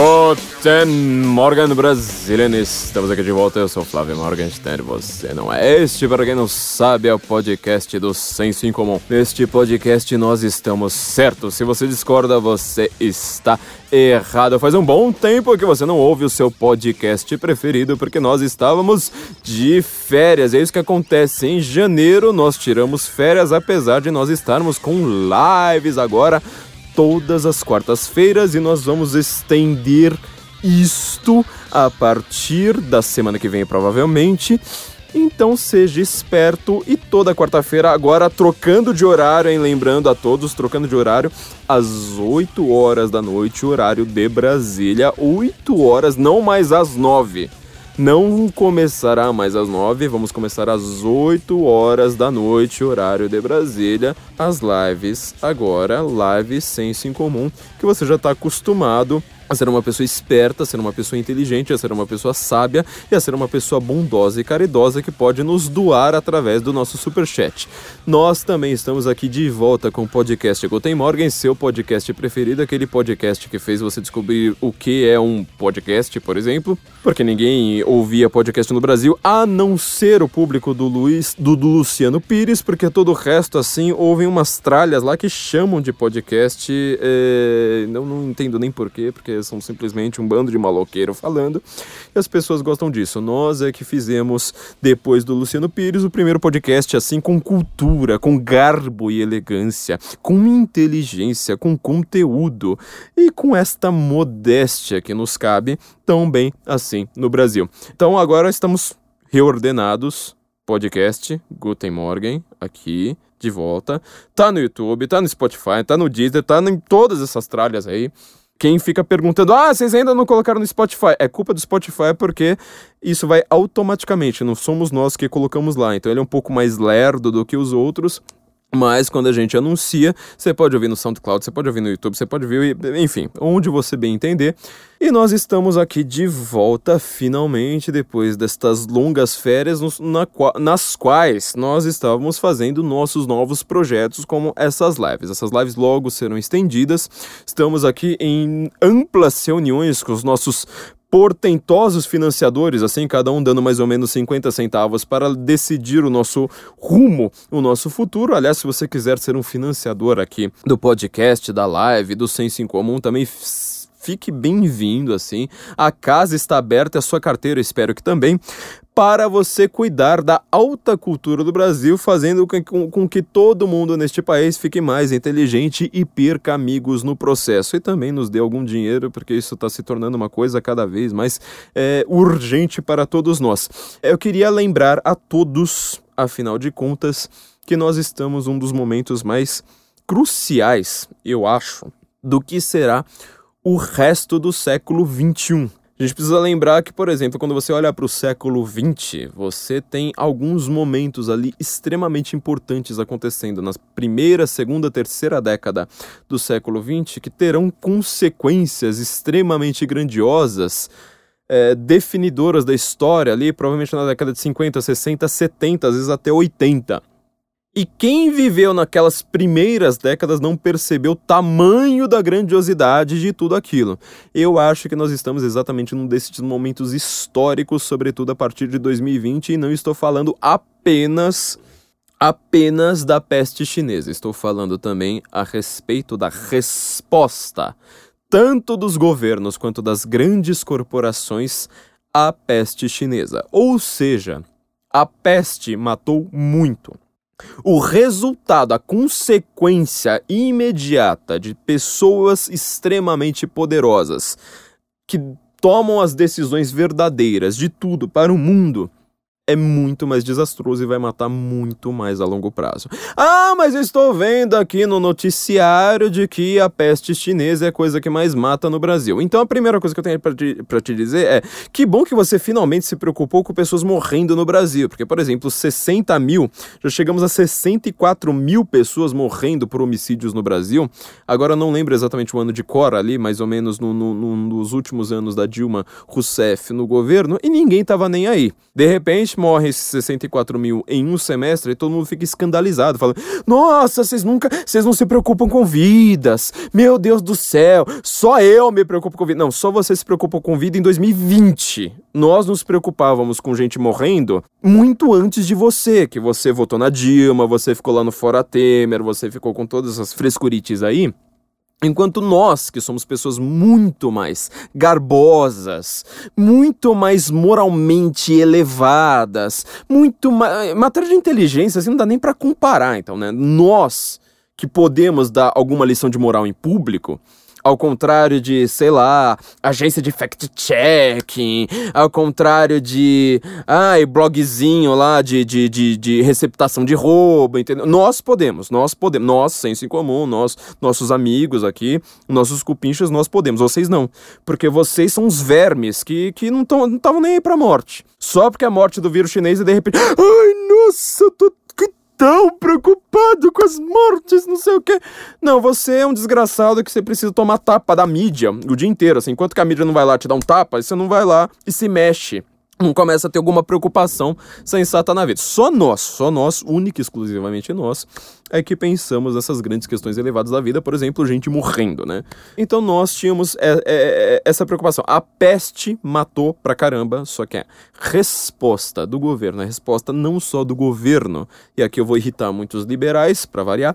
Guten Morgen, brasileiros! Estamos aqui de volta, eu sou Flávio Morgenstern, você não é este, para quem não sabe, é o podcast do Senso em Comum. Neste podcast nós estamos certos, se você discorda, você está errado. Faz um bom tempo que você não ouve o seu podcast preferido, porque nós estávamos de férias, é isso que acontece, em janeiro nós tiramos férias, apesar de nós estarmos com lives agora todas as quartas-feiras e nós vamos estender isto a partir da semana que vem, provavelmente. Então seja esperto e toda quarta-feira, agora trocando de horário, hein? Lembrando a todos, trocando de horário, às 8 horas da noite, horário de Brasília. 8 horas, não mais às 9 não começará mais às 9, vamos começar às 8 horas da noite, horário de Brasília, as lives agora, lives senso em comum, que você já está acostumado a ser uma pessoa esperta, a ser uma pessoa inteligente, a ser uma pessoa sábia e a ser uma pessoa bondosa e caridosa que pode nos doar através do nosso super chat. Nós também estamos aqui de volta com o podcast Guten Morgen, seu podcast preferido, aquele podcast que fez você descobrir o que é um podcast, por exemplo, porque ninguém ouvia podcast no Brasil, a não ser o público do Luiz, do, do Luciano Pires, porque todo o resto assim ouvem umas tralhas lá que chamam de podcast, é... não, não entendo nem porquê, porque são simplesmente um bando de maloqueiro falando, e as pessoas gostam disso. Nós é que fizemos, depois do Luciano Pires, o primeiro podcast assim com cultura, com garbo e elegância, com inteligência, com conteúdo e com esta modéstia que nos cabe tão bem assim no Brasil. Então agora estamos reordenados podcast Guten Morgen aqui de volta. Tá no YouTube, tá no Spotify, tá no Deezer, tá em todas essas tralhas aí. Quem fica perguntando, ah, vocês ainda não colocaram no Spotify? É culpa do Spotify porque isso vai automaticamente, não somos nós que colocamos lá. Então ele é um pouco mais lerdo do que os outros. Mas quando a gente anuncia, você pode ouvir no SoundCloud, você pode ouvir no YouTube, você pode ouvir, enfim, onde você bem entender. E nós estamos aqui de volta finalmente depois destas longas férias nos, na, nas quais nós estávamos fazendo nossos novos projetos, como essas lives. Essas lives logo serão estendidas. Estamos aqui em amplas reuniões com os nossos portentosos financiadores, assim, cada um dando mais ou menos 50 centavos para decidir o nosso rumo, o nosso futuro. Aliás, se você quiser ser um financiador aqui do podcast, da live, do Senso em Comum, também fique bem-vindo, assim. A casa está aberta, a sua carteira, espero que também, para você cuidar da alta cultura do Brasil, fazendo com, com, que todo mundo neste país fique mais inteligente e perca amigos no processo. E também nos dê algum dinheiro, porque isso está se tornando uma coisa cada vez mais é, urgente para todos nós. Eu queria lembrar a todos, afinal de contas, que nós estamos um dos momentos mais cruciais, eu acho, do que será o resto do século XXI. A gente precisa lembrar que, por exemplo, quando você olha para o século XX, você tem alguns momentos ali extremamente importantes acontecendo na primeira, segunda, terceira década do século XX que terão consequências extremamente grandiosas, é, definidoras da história ali, provavelmente na década de 50, 60, 70, às vezes até 80. E quem viveu naquelas primeiras décadas não percebeu o tamanho da grandiosidade de tudo aquilo. Eu acho que nós estamos exatamente num desses momentos históricos, sobretudo a partir de 2020, e não estou falando apenas apenas da peste chinesa. Estou falando também a respeito da resposta tanto dos governos quanto das grandes corporações à peste chinesa. Ou seja, a peste matou muito. O resultado, a consequência imediata de pessoas extremamente poderosas que tomam as decisões verdadeiras de tudo para o mundo é muito mais desastroso e vai matar muito mais a longo prazo. Ah, mas eu estou vendo aqui no noticiário de que a peste chinesa é a coisa que mais mata no Brasil. Então a primeira coisa que eu tenho para te, te dizer é que bom que você finalmente se preocupou com pessoas morrendo no Brasil. Porque, por exemplo, 60 mil, já chegamos a 64 mil pessoas morrendo por homicídios no Brasil. Agora não lembro exatamente o ano de cor ali, mais ou menos no, no, nos últimos anos da Dilma Rousseff no governo, e ninguém tava nem aí. De repente, morre esses 64 mil em um semestre e todo mundo fica escandalizado, falando: Nossa, vocês nunca, vocês não se preocupam com vidas. Meu Deus do céu, só eu me preocupo com vida. Não, só você se preocupa com vida em 2020. Nós nos preocupávamos com gente morrendo muito antes de você, que você votou na Dilma, você ficou lá no Fora Temer, você ficou com todas essas frescurites aí. Enquanto nós, que somos pessoas muito mais garbosas, muito mais moralmente elevadas, muito mais. matéria de inteligência, assim, não dá nem para comparar, então, né? Nós, que podemos dar alguma lição de moral em público, ao contrário de, sei lá, agência de fact-checking, ao contrário de, ai, blogzinho lá de, de, de, de, receptação de roubo, entendeu? Nós podemos, nós podemos, nós, senso em comum, nós, nossos amigos aqui, nossos cupinchas, nós podemos, vocês não. Porque vocês são os vermes que, que não estavam nem aí pra morte. Só porque a morte do vírus chinês e de repente, ai, nossa, tô tão preocupado com as mortes, não sei o quê. Não, você é um desgraçado que você precisa tomar tapa da mídia o dia inteiro, assim. Enquanto que a mídia não vai lá te dar um tapa, você não vai lá e se mexe não começa a ter alguma preocupação sensata na vida. Só nós, só nós, única e exclusivamente nós, é que pensamos nessas grandes questões elevadas da vida, por exemplo, gente morrendo, né? Então nós tínhamos é, é, é, essa preocupação. A peste matou pra caramba, só que a resposta do governo, a resposta não só do governo, e aqui eu vou irritar muitos liberais, para variar,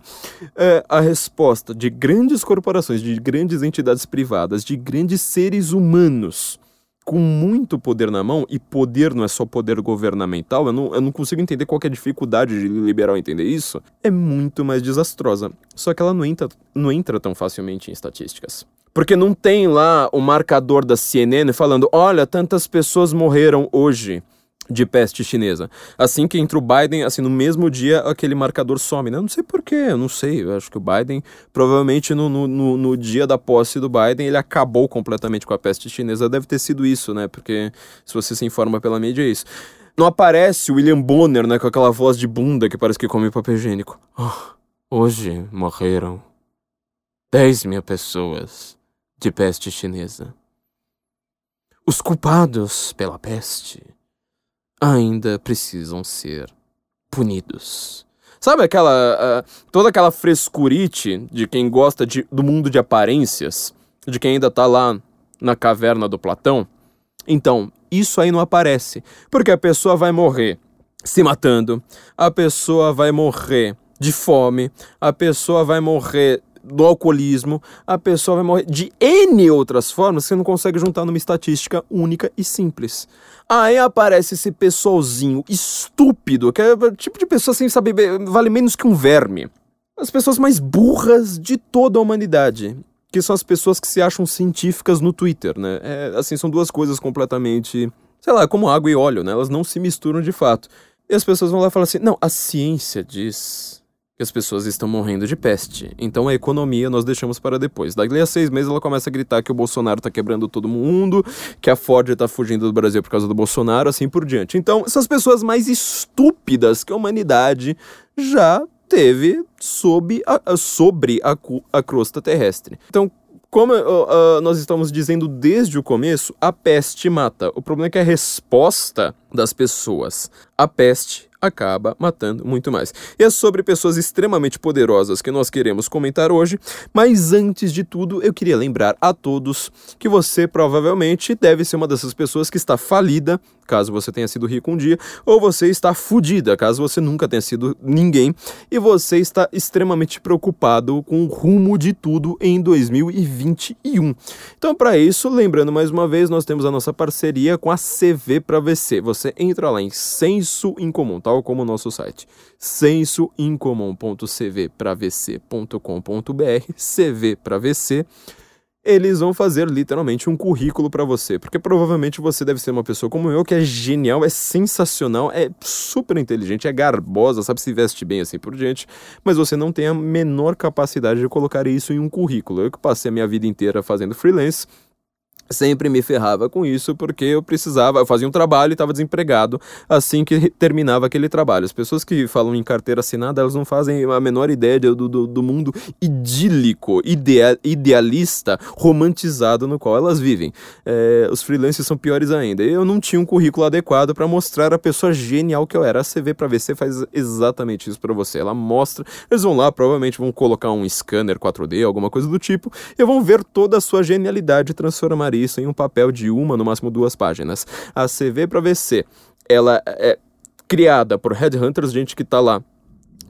é a resposta de grandes corporações, de grandes entidades privadas, de grandes seres humanos com muito poder na mão, e poder não é só poder governamental, eu não, eu não consigo entender qual é a dificuldade de liberal entender isso, é muito mais desastrosa. Só que ela não entra, não entra tão facilmente em estatísticas. Porque não tem lá o marcador da CNN falando: olha, tantas pessoas morreram hoje de peste chinesa. Assim que entra o Biden, assim, no mesmo dia aquele marcador some, né? Eu não sei porquê, eu não sei. Eu acho que o Biden, provavelmente no, no, no, dia da posse do Biden, ele acabou completamente com a peste chinesa. Deve ter sido isso, né? Porque se você se informa pela mídia, é isso. Não aparece o William Bonner, né? Com aquela voz de bunda que parece que come papel higiênico. Oh, hoje morreram 10 mil pessoas de peste chinesa. Os culpados pela peste ainda precisam ser punidos. Sabe aquela. Uh, toda aquela frescurite de quem gosta de, do mundo de aparências? De quem ainda tá lá na caverna do Platão? Então, isso aí não aparece. Porque a pessoa vai morrer se matando, a pessoa vai morrer de fome, a pessoa vai morrer do alcoolismo, a pessoa vai morrer de N outras formas que você não consegue juntar numa estatística única e simples. Aí aparece esse pessoalzinho estúpido, que é o tipo de pessoa sem saber, vale menos que um verme. As pessoas mais burras de toda a humanidade. Que são as pessoas que se acham científicas no Twitter, né? É, assim, são duas coisas completamente, sei lá, como água e óleo, né? Elas não se misturam de fato. E as pessoas vão lá e falam assim: não, a ciência diz que as pessoas estão morrendo de peste. Então a economia nós deixamos para depois. Daqui a seis meses ela começa a gritar que o Bolsonaro está quebrando todo mundo, que a Ford está fugindo do Brasil por causa do Bolsonaro, assim por diante. Então, essas pessoas mais estúpidas que a humanidade já teve sob a, sobre a, a crosta terrestre. Então, como uh, uh, nós estamos dizendo desde o começo, a peste mata. O problema é que a resposta das pessoas à peste acaba matando muito mais. E é sobre pessoas extremamente poderosas que nós queremos comentar hoje, mas antes de tudo, eu queria lembrar a todos que você provavelmente deve ser uma dessas pessoas que está falida caso você tenha sido rico um dia, ou você está fudida, caso você nunca tenha sido ninguém, e você está extremamente preocupado com o rumo de tudo em 2021. Então, para isso, lembrando mais uma vez, nós temos a nossa parceria com a CV para VC. Você entra lá em Senso Incomum, como o nosso site, sensoincomum.cvpravc.com.br, CV para VC eles vão fazer literalmente um currículo para você, porque provavelmente você deve ser uma pessoa como eu que é genial, é sensacional, é super inteligente, é garbosa, sabe se veste bem assim por diante, mas você não tem a menor capacidade de colocar isso em um currículo. Eu que passei a minha vida inteira fazendo freelance, sempre me ferrava com isso porque eu precisava, eu fazia um trabalho e estava desempregado assim que terminava aquele trabalho. As pessoas que falam em carteira assinada, elas não fazem a menor ideia do, do, do mundo idílico, ideal, idealista, romantizado no qual elas vivem. É, os freelancers são piores ainda. Eu não tinha um currículo adequado para mostrar a pessoa genial que eu era. A CV para VC faz exatamente isso para você. Ela mostra, eles vão lá, provavelmente vão colocar um scanner 4D, alguma coisa do tipo, e vão ver toda a sua genialidade transformar isso em um papel de uma, no máximo duas páginas. A CV para VC, ela é criada por headhunters, gente que está lá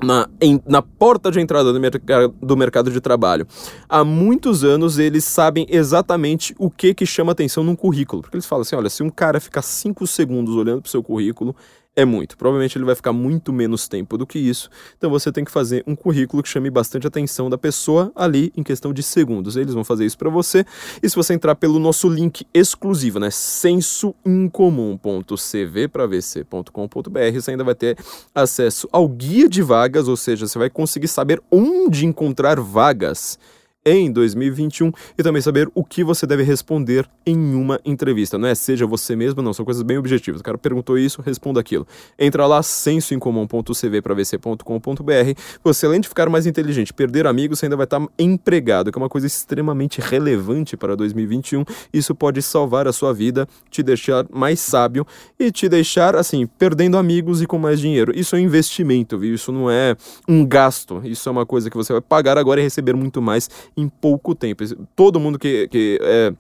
na, em, na porta de entrada do, merc do mercado de trabalho. Há muitos anos eles sabem exatamente o que que chama atenção num currículo. Porque eles falam assim: olha, se um cara ficar cinco segundos olhando para o seu currículo, é muito. Provavelmente ele vai ficar muito menos tempo do que isso. Então você tem que fazer um currículo que chame bastante atenção da pessoa ali em questão de segundos. Eles vão fazer isso para você. E se você entrar pelo nosso link exclusivo, né, sensoincomum.cvpravc.com.br, você ainda vai ter acesso ao guia de vagas, ou seja, você vai conseguir saber onde encontrar vagas em 2021 e também saber o que você deve responder em uma entrevista. Não é seja você mesmo, não, são coisas bem objetivas. O cara perguntou isso, responda aquilo. Entra lá, sensoincomum.cvpravc.com.br. Você, além de ficar mais inteligente, perder amigos, você ainda vai estar empregado, que é uma coisa extremamente relevante para 2021. Isso pode salvar a sua vida, te deixar mais sábio e te deixar, assim, perdendo amigos e com mais dinheiro. Isso é um investimento, viu? Isso não é um gasto. Isso é uma coisa que você vai pagar agora e receber muito mais em pouco tempo. Todo mundo que, que é,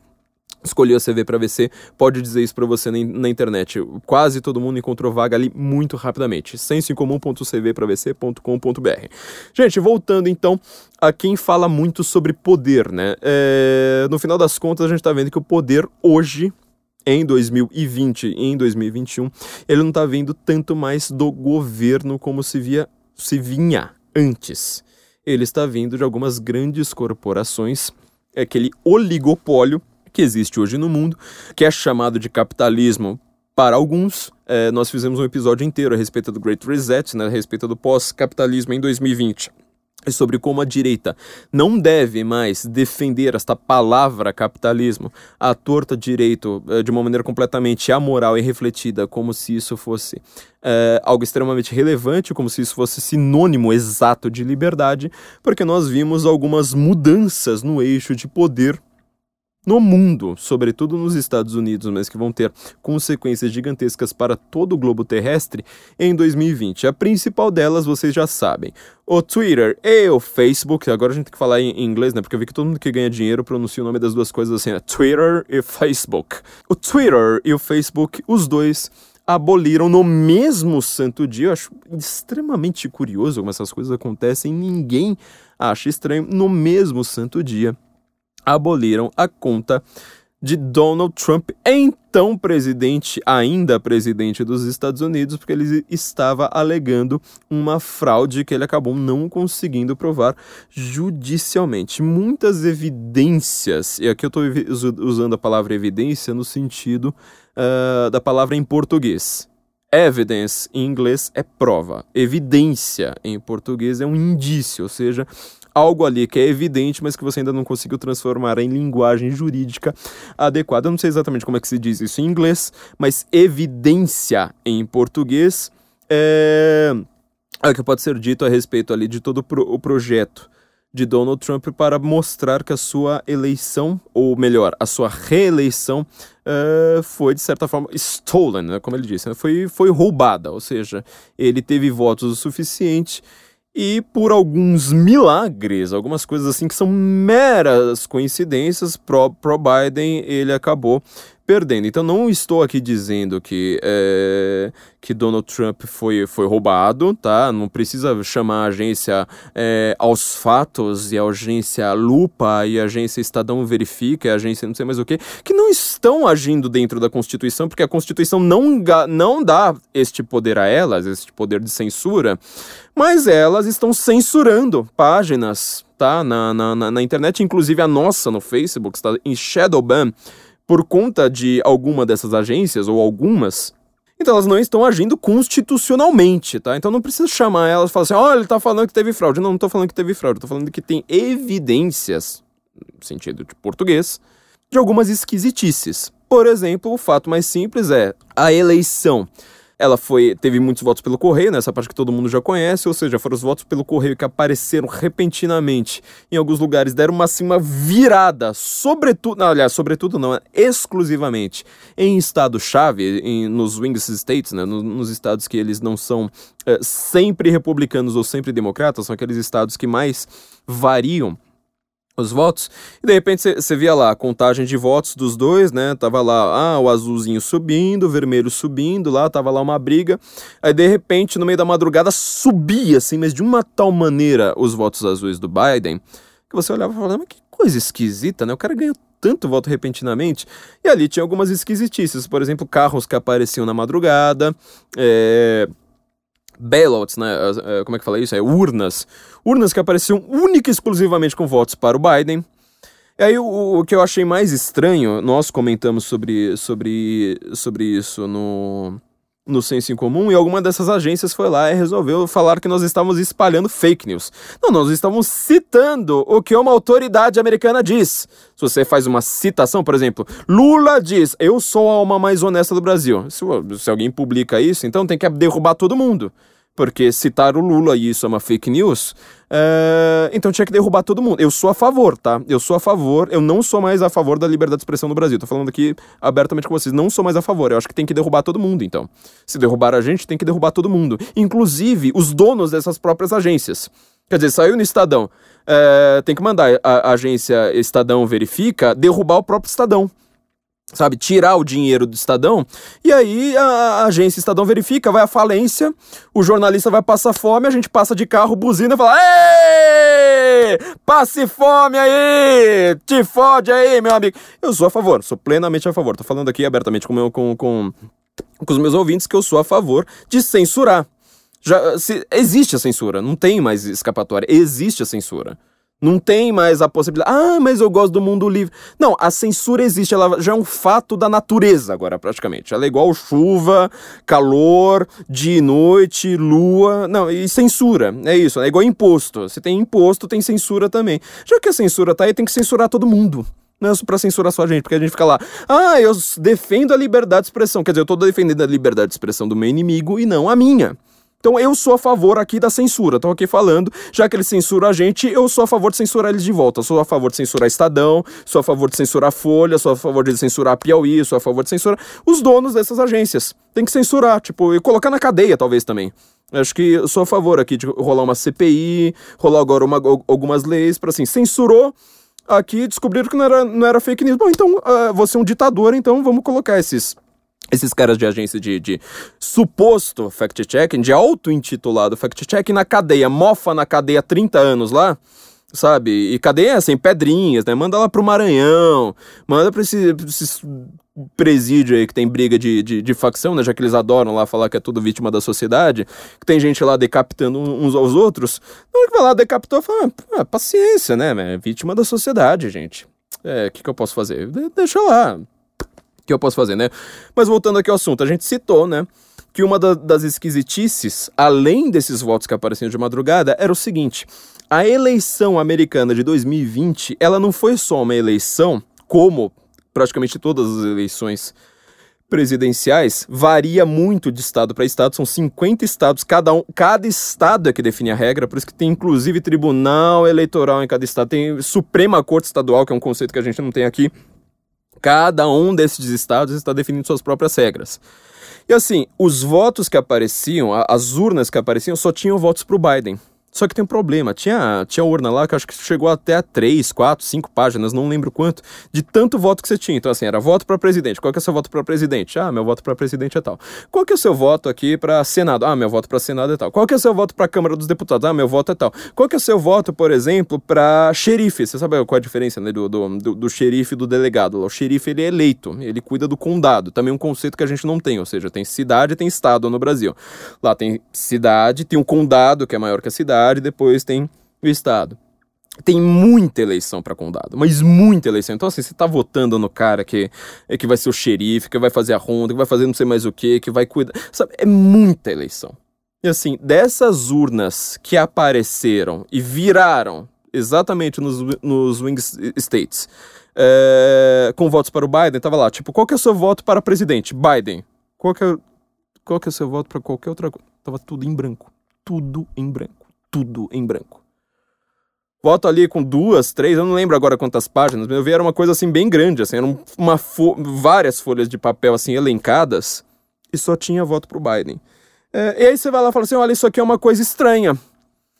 escolheu a CV para VC pode dizer isso para você na, na, internet. Quase todo mundo encontrou vaga ali muito rapidamente. sensoincomum.cvpravc.com.br. Gente, voltando então a quem fala muito sobre poder, né? É, no final das contas, a gente está vendo que o poder hoje em 2020 e em 2021, ele não está vindo tanto mais do governo como se via se vinha antes ele está vindo de algumas grandes corporações, é aquele oligopólio que existe hoje no mundo, que é chamado de capitalismo para alguns. É, nós fizemos um episódio inteiro a respeito do Great Reset, né, a respeito do pós-capitalismo em 2020 sobre como a direita não deve mais defender esta palavra capitalismo à torta direito eh, de uma maneira completamente amoral e refletida, como se isso fosse é, algo extremamente relevante, como se isso fosse sinônimo exato de liberdade, porque nós vimos algumas mudanças no eixo de poder no mundo, sobretudo nos Estados Unidos, mas que vão ter consequências gigantescas para todo o globo terrestre em 2020. A principal delas vocês já sabem. O Twitter e o Facebook, agora a gente tem que falar em inglês, né? Porque eu vi que todo mundo que ganha dinheiro pronuncia o nome das duas coisas assim, né? Twitter e Facebook. O Twitter e o Facebook, os dois aboliram no mesmo santo dia. Eu acho extremamente curioso como essas coisas acontecem. Ninguém acha estranho no mesmo santo dia aboliram a conta de Donald Trump, então presidente, ainda presidente dos Estados Unidos, porque ele estava alegando uma fraude que ele acabou não conseguindo provar judicialmente. Muitas evidências, e aqui eu estou usando a palavra evidência no sentido uh, da palavra em português. Evidence em inglês é prova. Evidência em português é um indício, ou seja, algo ali que é evidente, mas que você ainda não conseguiu transformar em linguagem jurídica adequada. Eu não sei exatamente como é que se diz isso em inglês, mas evidência em português é, é o que pode ser dito a respeito ali de todo o projeto de Donald Trump para mostrar que a sua eleição, ou melhor, a sua reeleição, uh, foi de certa forma stolen, né, como ele disse, né, foi, foi roubada, ou seja, ele teve votos o suficiente e por alguns milagres, algumas coisas assim que são meras coincidências, pro, pro Biden ele acabou perdendo. Então não estou aqui dizendo que, é, que Donald Trump foi, foi roubado, tá? Não precisa chamar a agência é, aos fatos e a agência Lupa e a agência Estadão Verifica, a agência não sei mais o que, que não estão agindo dentro da Constituição, porque a Constituição não, não dá este poder a elas, este poder de censura, mas elas estão censurando páginas, tá? Na, na, na internet, inclusive a nossa no Facebook, está em Shadowban por conta de alguma dessas agências, ou algumas, então elas não estão agindo constitucionalmente, tá? Então não precisa chamar elas e falar assim, oh, ele tá falando que teve fraude. Não, não tô falando que teve fraude, tô falando que tem evidências, no sentido de português, de algumas esquisitices. Por exemplo, o fato mais simples é a eleição ela foi teve muitos votos pelo correio, nessa parte que todo mundo já conhece, ou seja, foram os votos pelo correio que apareceram repentinamente em alguns lugares, deram uma, assim, uma virada, sobretudo, não, aliás, sobretudo não, exclusivamente em estado-chave, nos swing states, né, nos, nos, estados que eles não são é, sempre republicanos ou sempre democratas, são aqueles estados que mais variam os votos, e de repente você via lá a contagem de votos dos dois, né? Tava lá, ah, o azulzinho subindo, o vermelho subindo, lá tava lá uma briga. Aí de repente, no meio da madrugada, subia assim, mas de uma tal maneira os votos azuis do Biden, que você olhava e falava, mas que coisa esquisita, né? O cara ganhou tanto voto repentinamente. E ali tinha algumas esquisitices, por exemplo, carros que apareciam na madrugada, é bailouts, né? Como é que fala isso? É urnas. Urnas que apareciam única e exclusivamente com votos para o Biden. E aí o, o que eu achei mais estranho, nós comentamos sobre, sobre, sobre isso no, no Senso em Comum e alguma dessas agências foi lá e resolveu falar que nós estávamos espalhando fake news. Não, nós estávamos citando o que uma autoridade americana diz. Se você faz uma citação, por exemplo, Lula diz: Eu sou a alma mais honesta do Brasil. Se, se alguém publica isso, então tem que derrubar todo mundo porque citar o Lula e isso é uma fake news, é... então tinha que derrubar todo mundo. Eu sou a favor, tá? Eu sou a favor, eu não sou mais a favor da liberdade de expressão no Brasil. Tô falando aqui abertamente com vocês, não sou mais a favor. Eu acho que tem que derrubar todo mundo, então. Se derrubar a gente, tem que derrubar todo mundo. Inclusive os donos dessas próprias agências. Quer dizer, saiu no Estadão, é... tem que mandar a agência Estadão Verifica derrubar o próprio Estadão sabe, tirar o dinheiro do Estadão, e aí a, agência Estadão verifica, vai à falência, o jornalista vai passar fome, a gente passa de carro, buzina e fala, Ei! Passe fome aí! Te fode aí, meu amigo! Eu sou a favor, sou plenamente a favor, tô falando aqui abertamente com, meu, com, com, com os meus ouvintes que eu sou a favor de censurar. Já, se, existe a censura, não tem mais escapatória, existe a censura. Não tem mais a possibilidade. Ah, mas eu gosto do mundo livre. Não, a censura existe, ela já é um fato da natureza agora, praticamente. Ela é igual chuva, calor, dia e noite, lua. Não, e censura. É isso, é igual imposto. Se tem imposto, tem censura também. Já que a censura tá aí, tem que censurar todo mundo. Não é pra censurar só a gente, porque a gente fica lá, ah, eu defendo a liberdade de expressão. Quer dizer, eu tô defendendo a liberdade de expressão do meu inimigo e não a minha. Então eu sou a favor aqui da censura. Estou aqui falando, já que eles censuram a gente, eu sou a favor de censurar eles de volta. Sou a favor de censurar Estadão, sou a favor de censurar Folha, sou a favor de censurar Piauí, sou a favor de censurar os donos dessas agências. Tem que censurar, tipo, e colocar na cadeia talvez também. Acho que eu sou a favor aqui de rolar uma CPI, rolar agora uma, algumas leis para assim, censurou aqui, descobriram que não era, não era fake news. Bom, então uh, você é um ditador, então vamos colocar esses esses caras de agência de, de suposto fact-checking, de auto-intitulado fact-checking na cadeia, mofa na cadeia há 30 anos lá, sabe? E cadeia assim, pedrinhas, né? Manda lá pro Maranhão, manda pra esse, esses presídio aí que tem briga de, de, de, facção, né? Já que eles adoram lá falar que é tudo vítima da sociedade, que tem gente lá decapitando uns aos outros. Na hora que vai lá, decapitou, fala, ah, paciência, né? É vítima da sociedade, gente. É, o que, que eu posso fazer? De deixa lá, que eu posso fazer, né? Mas voltando aqui ao assunto, a gente citou, né? Que uma da, das esquisitices, além desses votos que apareciam de madrugada, era o seguinte: a eleição americana de 2020, ela não foi só uma eleição, como praticamente todas as eleições presidenciais, varia muito de estado para estado, são 50 estados, cada, um, cada estado é que define a regra, por isso que tem inclusive tribunal eleitoral em cada estado, tem Suprema Corte Estadual, que é um conceito que a gente não tem aqui, Cada um desses estados está definindo suas próprias regras. E assim, os votos que apareciam, as urnas que apareciam, só tinham votos para o Biden. Só que tem um problema. Tinha, tinha urna lá que acho que chegou até a 3, 4, 5 páginas, não lembro quanto, de tanto voto que você tinha. Então, assim, era voto para presidente. Qual que é o seu voto para presidente? Ah, meu voto para presidente é tal. Qual que é o seu voto aqui para Senado? Ah, meu voto para Senado é tal. Qual que é o seu voto para Câmara dos Deputados? Ah, meu voto é tal. Qual que é o seu voto, por exemplo, para xerife? Você sabe qual é a diferença né, do, do, do, do xerife e do delegado? O xerife, ele é eleito, ele cuida do condado. Também um conceito que a gente não tem, ou seja, tem cidade e tem estado no Brasil. Lá tem cidade, tem um condado que é maior que a cidade, cidade, depois tem o estado. Tem muita eleição para condado, mas muita eleição. Então, assim, você tá votando no cara que, é, que vai ser o xerife, que vai fazer a ronda, que vai fazer não sei mais o que, que vai cuidar. Sabe, é muita eleição. E assim, dessas urnas que apareceram e viraram exatamente nos, nos Wing States, é, com votos para o Biden, tava lá, tipo, qual que é o seu voto para presidente? Biden. Qual que é, qual que é o seu voto para qualquer outra coisa? Tava tudo em branco. Tudo em branco. Tudo em branco. Voto ali com duas, três, eu não lembro agora quantas páginas, mas eu vi era uma coisa assim bem grande, assim, eram uma fo várias folhas de papel assim elencadas e só tinha voto pro Biden. É, e aí você vai lá e fala assim, olha, isso aqui é uma coisa estranha.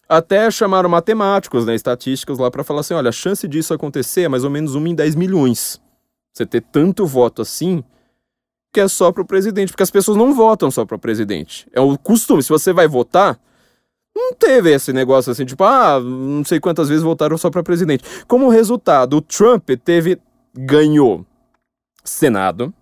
Até chamaram matemáticos, né, estatísticos lá para falar assim, olha, a chance disso acontecer é mais ou menos 1 em 10 milhões. Você ter tanto voto assim, que é só pro presidente, porque as pessoas não votam só pro presidente. É o costume, se você vai votar, não teve esse negócio assim, tipo, ah, não sei quantas vezes votaram só para presidente. Como resultado, o Trump teve ganhou Senado.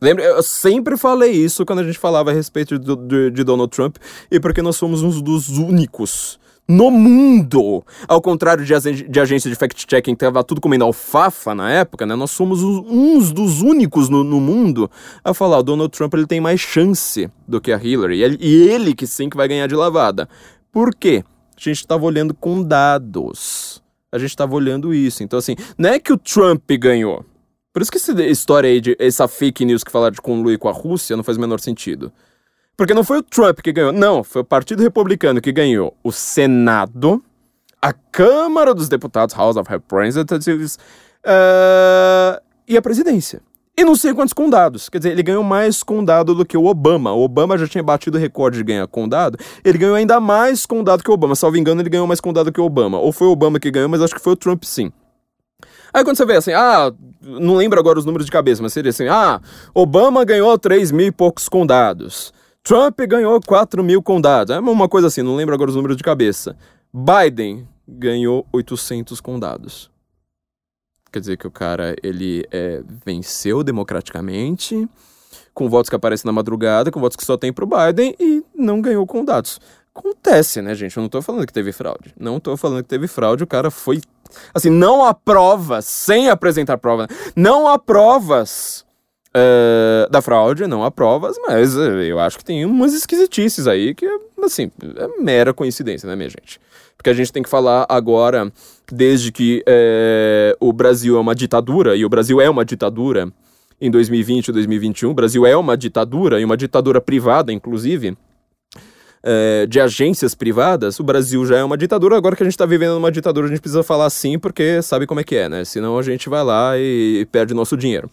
Lembra, eu sempre falei isso quando a gente falava a respeito de, de, Donald Trump, e porque nós somos um dos únicos no mundo. Ao contrário de, de agência de fact-checking que tava tudo comendo alfafa na época, né? Nós somos uns dos únicos no, no, mundo a falar, o Donald Trump ele tem mais chance do que a Hillary. E ele, e ele que sim que vai ganhar de lavada. Por quê? A gente estava olhando com dados. A gente estava olhando isso. Então, assim, não é que o Trump ganhou. Por isso que essa história aí de essa fake news que falaram de conluir com a Rússia não faz o menor sentido. Porque não foi o Trump que ganhou, não, foi o Partido Republicano que ganhou o Senado, a Câmara dos Deputados, House of Representatives, uh, e a presidência. E não sei quantos condados. Quer dizer, ele ganhou mais condado do que o Obama. O Obama já tinha batido o recorde de ganhar condado. Ele ganhou ainda mais condado que o Obama. Salvo engano, ele ganhou mais condado que o Obama. Ou foi o Obama que ganhou, mas acho que foi o Trump sim. Aí quando você vê assim, ah, não lembro agora os números de cabeça, mas seria assim, ah, Obama ganhou 3 mil e poucos condados. Trump ganhou 4 mil condados. É uma coisa assim, não lembro agora os números de cabeça. Biden ganhou 800 condados. Quer dizer que o cara, ele é, venceu democraticamente, com votos que aparecem na madrugada, com votos que só tem pro Biden e não ganhou condados. Acontece, né, gente? Eu não tô falando que teve fraude. Não tô falando que teve fraude, o cara foi... Assim, não há provas, sem apresentar provas. Não há provas Uh, da fraude, não há provas, mas uh, eu acho que tem umas esquisitices aí que, assim, é mera coincidência, né, minha gente? Porque a gente tem que falar agora, desde que uh, o Brasil é uma ditadura, e o Brasil é uma ditadura em 2020 e 2021, o Brasil é uma ditadura, e uma ditadura privada, inclusive, de agências privadas, o Brasil já é uma ditadura, agora que a gente está vivendo uma ditadura, a gente precisa falar assim, porque sabe como é que é, né? Senão a gente vai lá e, e perde nosso dinheiro.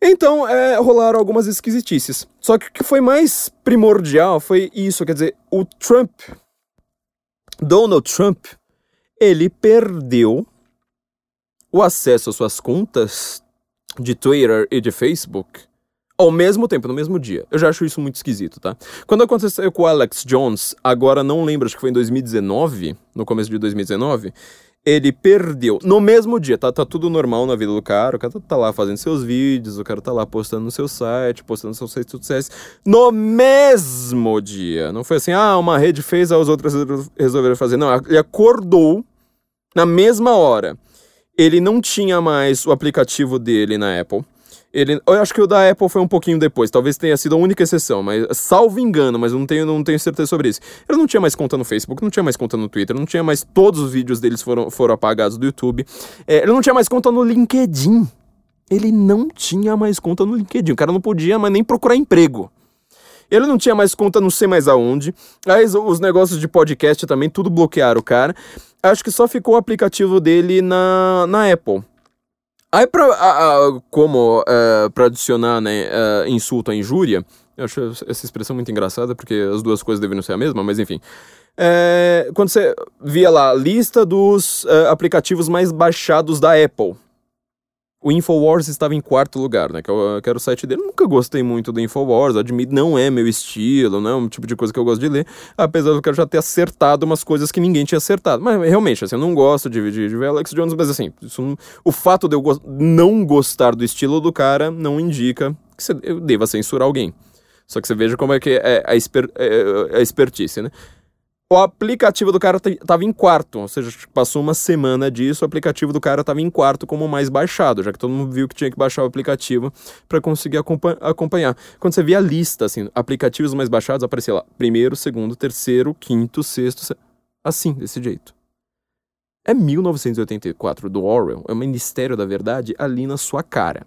Então, é, rolaram algumas esquisitices. Só que o que foi mais primordial foi isso, quer dizer, o Trump, Donald Trump, ele perdeu o acesso às suas contas de Twitter e de Facebook ao mesmo tempo, no mesmo dia. Eu já acho isso muito esquisito, tá? Quando aconteceu com o Alex Jones, agora não lembro, acho que foi em 2019, no começo de 2019, ele perdeu no mesmo dia, tá, tá tudo normal na vida do cara, o cara tá, tá lá fazendo seus vídeos, o cara tá lá postando no seu site, postando no seu site sucesso, no mesmo dia. Não foi assim, ah, uma rede fez, as outras resolveram fazer. Não, ele acordou na mesma hora. Ele não tinha mais o aplicativo dele na Apple. Ele, eu acho que o da Apple foi um pouquinho depois, talvez tenha sido a única exceção, mas salvo engano, mas não tenho, não tenho certeza sobre isso. Ele não tinha mais conta no Facebook, não tinha mais conta no Twitter, não tinha mais. Todos os vídeos deles foram, foram apagados do YouTube. É, ele não tinha mais conta no LinkedIn. Ele não tinha mais conta no LinkedIn. O cara não podia mais nem procurar emprego. Ele não tinha mais conta não sei mais aonde. Aí os negócios de podcast também, tudo bloquearam o cara. Acho que só ficou o aplicativo dele na, na Apple. Aí, pra, a, a, como uh, pra adicionar né, uh, insulto à injúria, eu acho essa expressão muito engraçada, porque as duas coisas deveriam ser a mesma, mas enfim. É, quando você via lá, lista dos uh, aplicativos mais baixados da Apple, o Infowars estava em quarto lugar, né? Que, eu, que era o site dele. Nunca gostei muito do Infowars, admito, não é meu estilo, não é um tipo de coisa que eu gosto de ler, apesar do cara já ter acertado umas coisas que ninguém tinha acertado. Mas realmente, assim, eu não gosto de, de, de ver Alex Jones, mas assim, isso, o fato de eu go não gostar do estilo do cara não indica que eu deva censurar alguém. Só que você veja como é que é a, exper é, é a expertise, né? O aplicativo do cara tava em quarto, ou seja, passou uma semana disso, o aplicativo do cara tava em quarto como mais baixado, já que todo mundo viu que tinha que baixar o aplicativo para conseguir acompanhar. Quando você via a lista, assim, aplicativos mais baixados, aparecia lá, primeiro, segundo, terceiro, quinto, sexto, assim, desse jeito. É 1984 do Orwell, é o Ministério da Verdade ali na sua cara.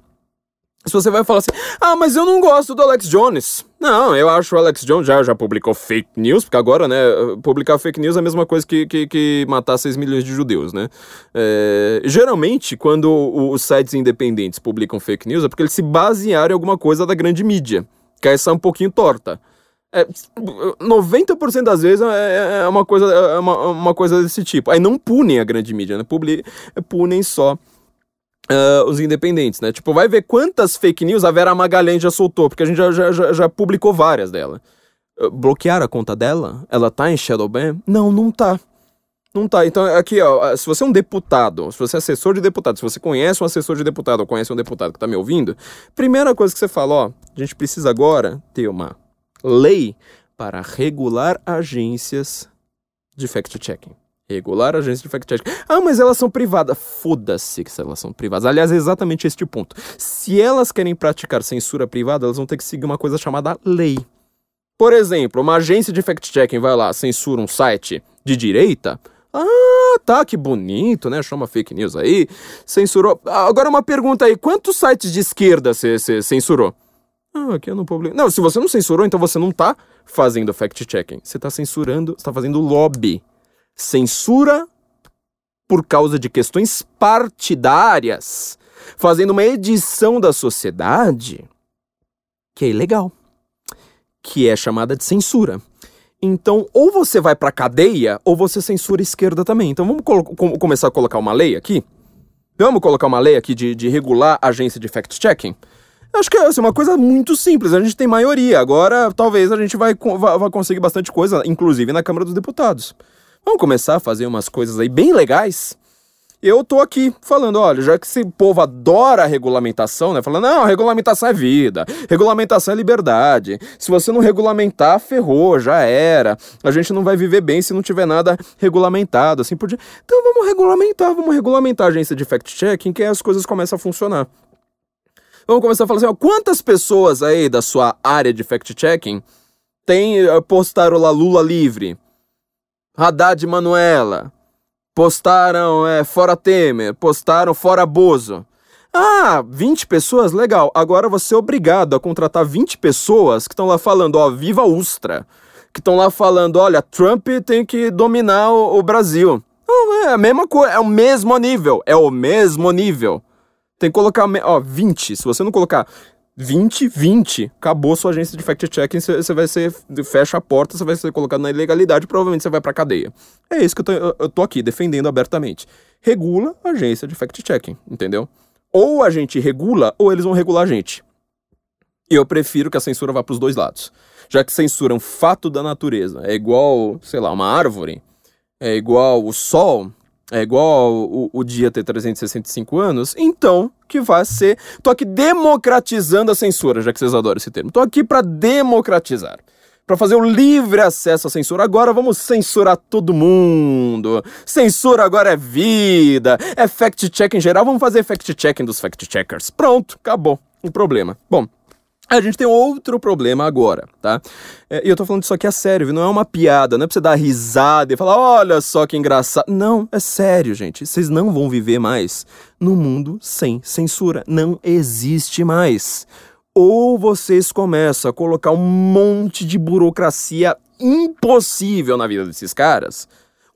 Se você vai falar assim, ah, mas eu não gosto do Alex Jones. Não, eu acho o Alex Jones já, já publicou fake news, porque agora, né, publicar fake news é a mesma coisa que, que, que matar 6 milhões de judeus, né? É, geralmente, quando os sites independentes publicam fake news, é porque eles se basearam em alguma coisa da grande mídia, que essa é um pouquinho torta. É, 90% das vezes é, é, uma coisa, é uma, uma coisa desse tipo. Aí não punem a grande mídia, né? Publi, punem só Uh, os independentes, né? Tipo, vai ver quantas fake news a Vera Magalhães já soltou, porque a gente já, já, já publicou várias dela. Uh, bloquear a conta dela? Ela tá em Shadowban? Não, não tá. Não tá. Então, aqui, ó, se você é um deputado, se você é assessor de deputado, se você conhece um assessor de deputado ou conhece um deputado que tá me ouvindo, primeira coisa que você fala, ó, a gente precisa agora ter uma lei para regular agências de fact-checking. Regular agência de fact-check. Ah, mas elas são privadas. Foda-se que elas são privadas. Aliás, é exatamente este ponto. Se elas querem praticar censura privada, elas vão ter que seguir uma coisa chamada lei. Por exemplo, uma agência de fact-checking vai lá, censura um site de direita. Ah, tá, que bonito, né? Chama fake news aí. Censurou. Agora uma pergunta aí: quantos sites de esquerda você censurou? Ah, aqui eu não publico. Não, se você não censurou, então você não tá fazendo fact-checking. Você tá censurando, você tá fazendo lobby censura por causa de questões partidárias, fazendo uma edição da sociedade que é ilegal, que é chamada de censura. Então, ou você vai para cadeia, ou você censura a esquerda também. Então, vamos começar a colocar uma lei aqui? Vamos colocar uma lei aqui de, de regular a agência de fact-checking? Acho que é assim, uma coisa muito simples. A gente tem maioria. Agora, talvez a gente vai, vai, vai conseguir bastante coisa, inclusive na Câmara dos Deputados. Vamos começar a fazer umas coisas aí bem legais? Eu tô aqui falando, olha, já que esse povo adora a regulamentação, né? Falando, não, regulamentação é vida, regulamentação é liberdade. Se você não regulamentar, ferrou, já era. A gente não vai viver bem se não tiver nada regulamentado, assim por diante. Então vamos regulamentar, vamos regulamentar a agência de fact-checking, que aí as coisas começam a funcionar. Vamos começar a falar assim, ó, quantas pessoas aí da sua área de fact-checking tem, eh, postaram lá Lula livre? Haddad Manuela. Postaram é, fora Temer, postaram fora Bozo. Ah, 20 pessoas? Legal. Agora você é obrigado a contratar 20 pessoas que estão lá falando, ó, viva Ustra. Que estão lá falando, olha, Trump tem que dominar o, o Brasil. Não, é a mesma coisa, é o mesmo nível. É o mesmo nível. Tem que colocar, ó, 20. Se você não colocar 2020, acabou sua agência de fact-checking, você vai ser, fecha a porta, você vai ser colocado na ilegalidade, provavelmente você vai pra cadeia. É isso que eu tô, eu tô aqui defendendo abertamente. Regula a agência de fact-checking, entendeu? Ou a gente regula, ou eles vão regular a gente. E eu prefiro que a censura vá pros dois lados. Já que censura é um fato da natureza, é igual, sei lá, uma árvore, é igual o sol, é igual o, o, dia ter 365 anos, então que vai ser. Tô aqui democratizando a censura, já que vocês adoram esse termo. Tô aqui para democratizar. Para fazer o livre acesso à censura. Agora vamos censurar todo mundo. Censura agora é vida. É fact-check em geral. Vamos fazer fact-checking dos fact-checkers. Pronto, acabou o problema. Bom, a gente tem outro problema agora, tá? É, e eu tô falando isso aqui a sério, não é uma piada, não é pra você dar risada e falar, olha só que engraçado. Não, é sério, gente. Vocês não vão viver mais no mundo sem censura. Não existe mais. Ou vocês começam a colocar um monte de burocracia impossível na vida desses caras,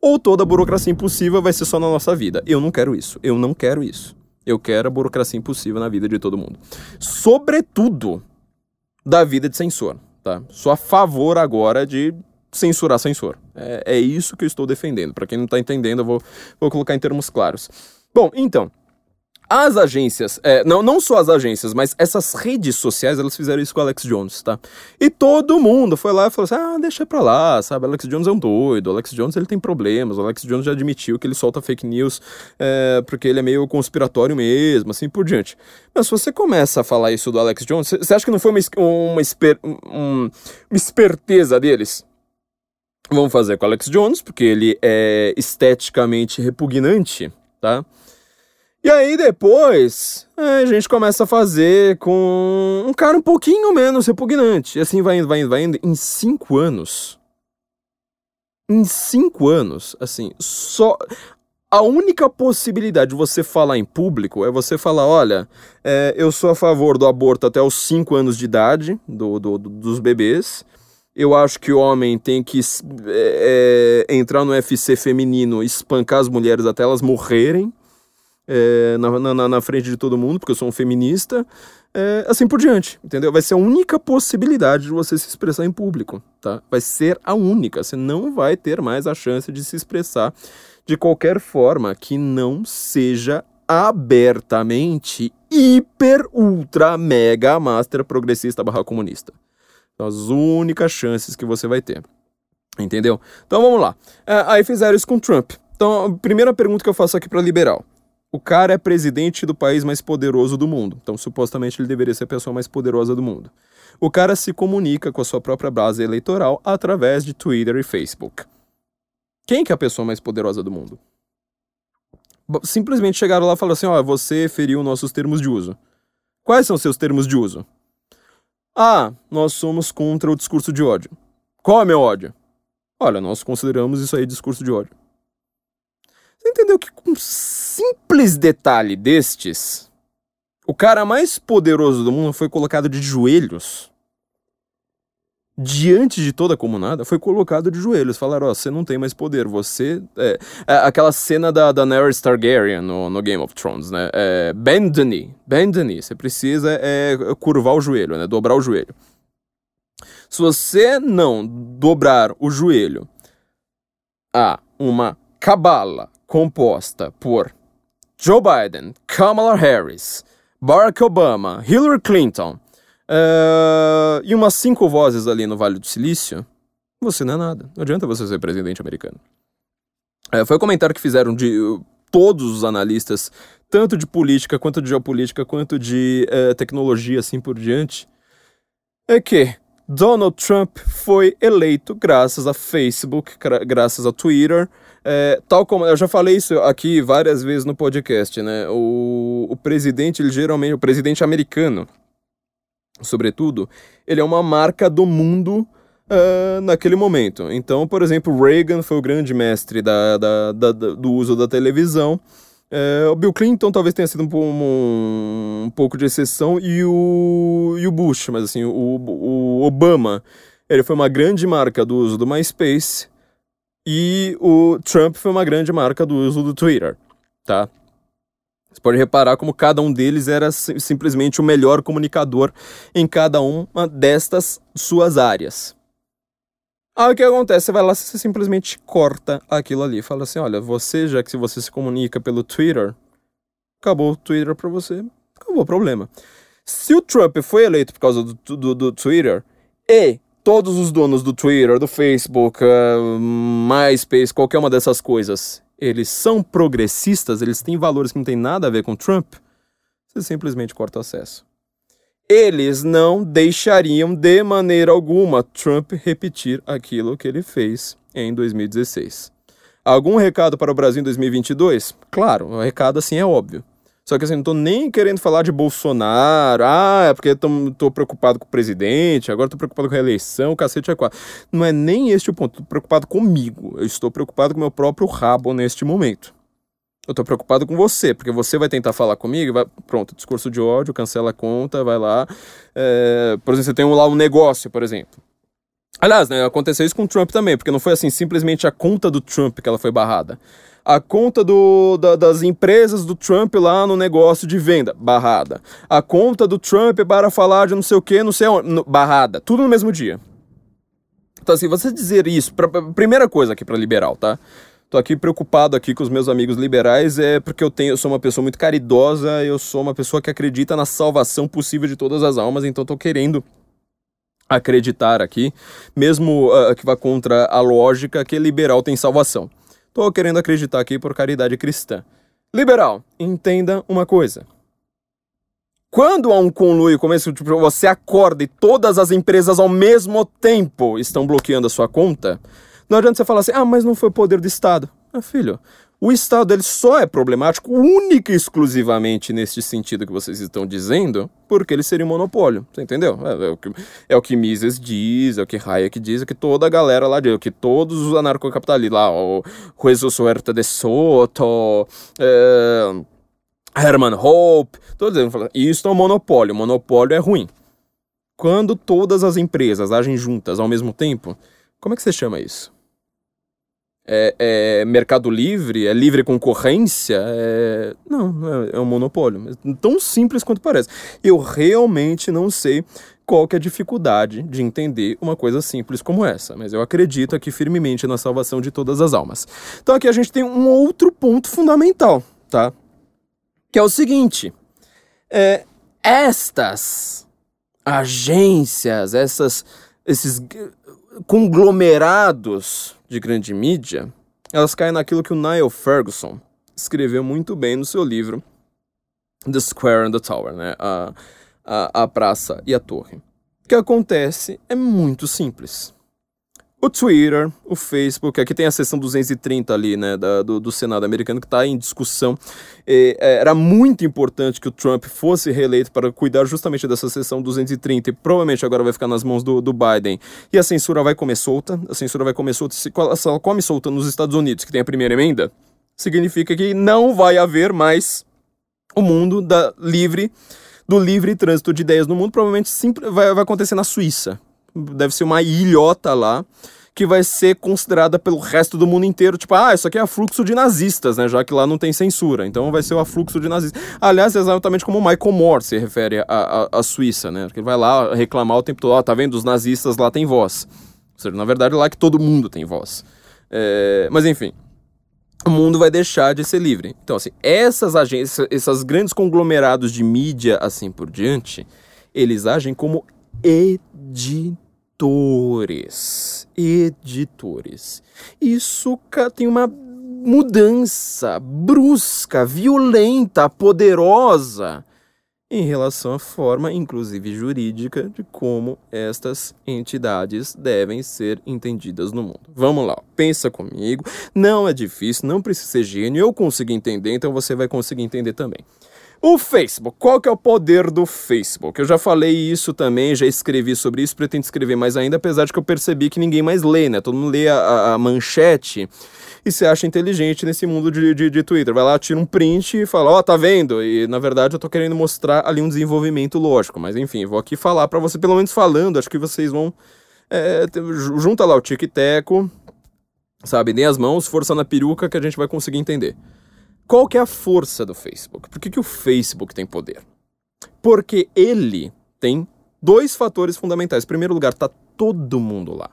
ou toda burocracia impossível vai ser só na nossa vida. Eu não quero isso. Eu não quero isso. Eu quero a burocracia impossível na vida de todo mundo. Sobretudo da vida de censor, tá? Sou a favor agora de censurar censor. É, é isso que eu estou defendendo. Para quem não está entendendo, eu vou, vou colocar em termos claros. Bom, então, as agências, é, não, não só as agências, mas essas redes sociais, elas fizeram isso com o Alex Jones, tá? E todo mundo foi lá e falou assim: ah, deixa pra lá, sabe? Alex Jones é um doido, Alex Jones ele tem problemas, o Alex Jones já admitiu que ele solta fake news é, porque ele é meio conspiratório mesmo, assim por diante. Mas se você começa a falar isso do Alex Jones, você acha que não foi uma, uma, esper, um, uma esperteza deles? Vamos fazer com o Alex Jones, porque ele é esteticamente repugnante, tá? E aí depois a gente começa a fazer com um cara um pouquinho menos repugnante. E assim vai indo, vai indo, vai indo. Em cinco anos. Em cinco anos, assim, só. a única possibilidade de você falar em público é você falar: olha, é, eu sou a favor do aborto até os 5 anos de idade do, do, do, dos bebês. Eu acho que o homem tem que é, é entrar no UFC feminino espancar as mulheres até elas morrerem é, na, na, na, frente de todo mundo, porque eu sou um feminista. É, assim por diante, entendeu? Vai ser a única possibilidade de você se expressar em público, tá? Vai ser a única. Você não vai ter mais a chance de se expressar de qualquer forma que não seja abertamente hiper, ultra, mega, master progressista barra comunista. São as únicas chances que você vai ter. Entendeu? Então vamos lá. É, aí fizeram isso com Trump. Então, a primeira pergunta que eu faço aqui para liberal. O cara é presidente do país mais poderoso do mundo. Então, supostamente, ele deveria ser a pessoa mais poderosa do mundo. O cara se comunica com a sua própria base eleitoral através de Twitter e Facebook. Quem que é a pessoa mais poderosa do mundo? Simplesmente chegaram lá e falaram assim: ó, oh, você feriu nossos termos de uso. Quais são seus termos de uso? Ah, nós somos contra o discurso de ódio. Qual é meu ódio? Olha, nós consideramos isso aí discurso de ódio. Entendeu que com um simples detalhe destes, o cara mais poderoso do mundo foi colocado de joelhos diante de toda a comunada, foi colocado de joelhos. Falaram, ó, oh, você não tem mais poder, você... É, é aquela cena da Daenerys Targaryen no, no Game of Thrones, né? É, bend the knee, bend the knee. Você precisa é, curvar o joelho, né? Dobrar o joelho. Se você não dobrar o joelho a uma cabala composta por Joe Biden, Kamala Harris, Barack Obama, Hillary Clinton Uh, e umas cinco vozes ali no Vale do Silício, você não é nada. Não adianta você ser presidente americano. Uh, foi o comentário que fizeram de uh, todos os analistas, tanto de política, quanto de geopolítica, quanto de tecnologia, assim por diante. É que Donald Trump foi eleito graças a Facebook, graças a Twitter. É, tal como eu já falei isso aqui várias vezes no podcast, né? O, o presidente, ele geralmente, o presidente americano, sobretudo, ele é uma marca do mundo uh, naquele momento. Então, por exemplo, Reagan foi o grande mestre da, da, da, do uso da televisão. Uh, o Bill Clinton talvez tenha sido um, um, um, pouco de exceção e o, e o Bush, mas assim, o, o Obama, ele foi uma grande marca do uso do MySpace e o Trump foi uma grande marca do uso do Twitter, tá? Você pode reparar como cada um deles era simplesmente o melhor comunicador em cada uma destas suas áreas. Aí o que acontece? Você vai lá você simplesmente corta aquilo ali. Fala assim: olha, você, já que se você se comunica pelo Twitter, acabou o Twitter para você, acabou o problema. Se o Trump foi eleito por causa do, do, do Twitter e todos os donos do Twitter, do Facebook, uh, MySpace, qualquer uma dessas coisas, eles são progressistas, eles têm valores que não têm nada a ver com Trump, você simplesmente corta o acesso. Eles não deixariam de maneira alguma Trump repetir aquilo que ele fez em 2016. Algum recado para o Brasil em 2022? Claro, o recado assim é óbvio. Só que assim, não tô nem querendo falar de Bolsonaro, ah, é porque tô, tô preocupado com o presidente, agora tô preocupado com a eleição, o cacete é quatro. Não é nem este o ponto, tô preocupado comigo. Eu estou preocupado com o meu próprio rabo neste momento. Eu tô preocupado com você, porque você vai tentar falar comigo, vai, pronto, discurso de ódio, cancela a conta, vai lá. É, por exemplo, você tem lá um negócio, por exemplo. Aliás, né, aconteceu isso com o Trump também, porque não foi assim simplesmente a conta do Trump que ela foi barrada a conta do, da, das empresas do Trump lá no negócio de venda, barrada. A conta do Trump para falar de não sei o que, não sei onde, no, barrada. Tudo no mesmo dia. Então, assim, você dizer isso, pra, primeira coisa aqui para liberal, tá? Tô aqui preocupado aqui com os meus amigos liberais, é porque eu tenho, eu sou uma pessoa muito caridosa, eu sou uma pessoa que acredita na salvação possível de todas as almas, então tô querendo acreditar aqui, mesmo uh, que vá contra a lógica que liberal tem salvação. Tô querendo acreditar aqui por caridade cristã. Liberal, entenda uma coisa. Quando há um conluio como esse, tipo, você acorda e todas as empresas ao mesmo tempo estão bloqueando a sua conta, não adianta você falar assim, ah, mas não foi o poder do Estado. Ah, filho, O Estado ele só é problemático única e exclusivamente nesse sentido que vocês estão dizendo, porque ele seria um monopólio. Você entendeu? É, é, o, que, é o que Mises diz, é o que Hayek diz, é o que toda a galera lá diz, é o que todos os anarcocapitalistas lá, o Jesus Huerta de Soto, é, Herman Hope, todos eles falam, isso é um monopólio, monopólio é ruim. Quando todas as empresas agem juntas ao mesmo tempo, como é que você chama isso? É, é, mercado livre, é livre concorrência, é... não, é, é um monopólio. Tão simples quanto parece. Eu realmente não sei qual que é a dificuldade de entender uma coisa simples como essa, mas eu acredito aqui firmemente na salvação de todas as almas. Então aqui a gente tem um outro ponto fundamental, tá? Que é o seguinte: é, estas agências, essas, esses conglomerados de grande mídia, elas caem naquilo que o Niall Ferguson escreveu muito bem no seu livro The Square and the Tower, né? A, a, a praça e a torre. O que acontece é muito simples o Twitter, o Facebook, aqui tem a seção 230 ali, né, da, do, do, Senado americano que está em discussão. E, é, era muito importante que o Trump fosse reeleito para cuidar justamente dessa seção 230 e provavelmente agora vai ficar nas mãos do, do Biden. E a censura vai comer solta, a censura vai comer solta. Se, ela come solta nos Estados Unidos, que tem a primeira emenda, significa que não vai haver mais o mundo da livre do livre trânsito de ideias no mundo, provavelmente vai acontecer na Suíça. Deve ser uma ilhota lá que vai ser considerada pelo resto do mundo inteiro, tipo, ah, isso aqui é afluxo de nazistas, né? Já que lá não tem censura. Então vai ser o afluxo de nazistas. Aliás, é exatamente como o Michael Moore se refere à Suíça, né? Que ele vai lá reclamar o tempo todo, ó, oh, tá vendo? Os nazistas lá têm voz. Ou seja, na verdade, lá que todo mundo tem voz. É... Mas enfim o mundo vai deixar de ser livre. Então, assim, essas agências, esses grandes conglomerados de mídia, assim por diante, eles agem como editores editores. Editores. Isso tem uma mudança brusca, violenta, poderosa em relação à forma, inclusive jurídica, de como estas entidades devem ser entendidas no mundo. Vamos lá, pensa comigo. Não é difícil, não precisa ser gênio, eu consigo entender, então você vai conseguir entender também. O Facebook, qual que é o poder do Facebook? Eu já falei isso também, já escrevi sobre isso, pretendo escrever mais ainda, apesar de que eu percebi que ninguém mais lê, né? Todo mundo lê a, a manchete e se acha inteligente nesse mundo de, de, de Twitter. Vai lá, tira um print e fala, ó, oh, tá vendo? E na verdade eu tô querendo mostrar ali um desenvolvimento lógico, mas enfim, vou aqui falar para você, pelo menos falando, acho que vocês vão. É, junta lá o tic-teco, sabe? Nem as mãos, força na peruca que a gente vai conseguir entender. Qual que é a força do Facebook? Por que, que o Facebook tem poder? Porque ele tem dois fatores fundamentais. Em primeiro lugar, tá todo mundo lá.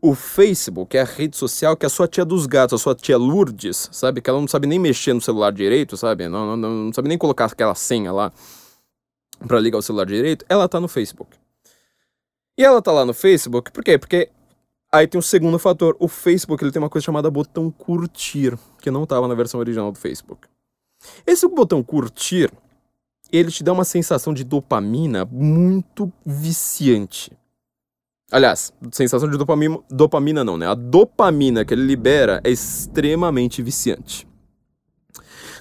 O Facebook é a rede social que a sua tia dos gatos, a sua tia Lourdes, sabe? Que ela não sabe nem mexer no celular direito, sabe? Não, não, não sabe nem colocar aquela senha lá para ligar o celular direito. Ela tá no Facebook. E ela tá lá no Facebook, por quê? Porque Aí tem o um segundo fator, o Facebook ele tem uma coisa chamada botão curtir, que não estava na versão original do Facebook. Esse botão curtir, ele te dá uma sensação de dopamina muito viciante. Aliás, sensação de dopamina, dopamina não, né? A dopamina que ele libera é extremamente viciante.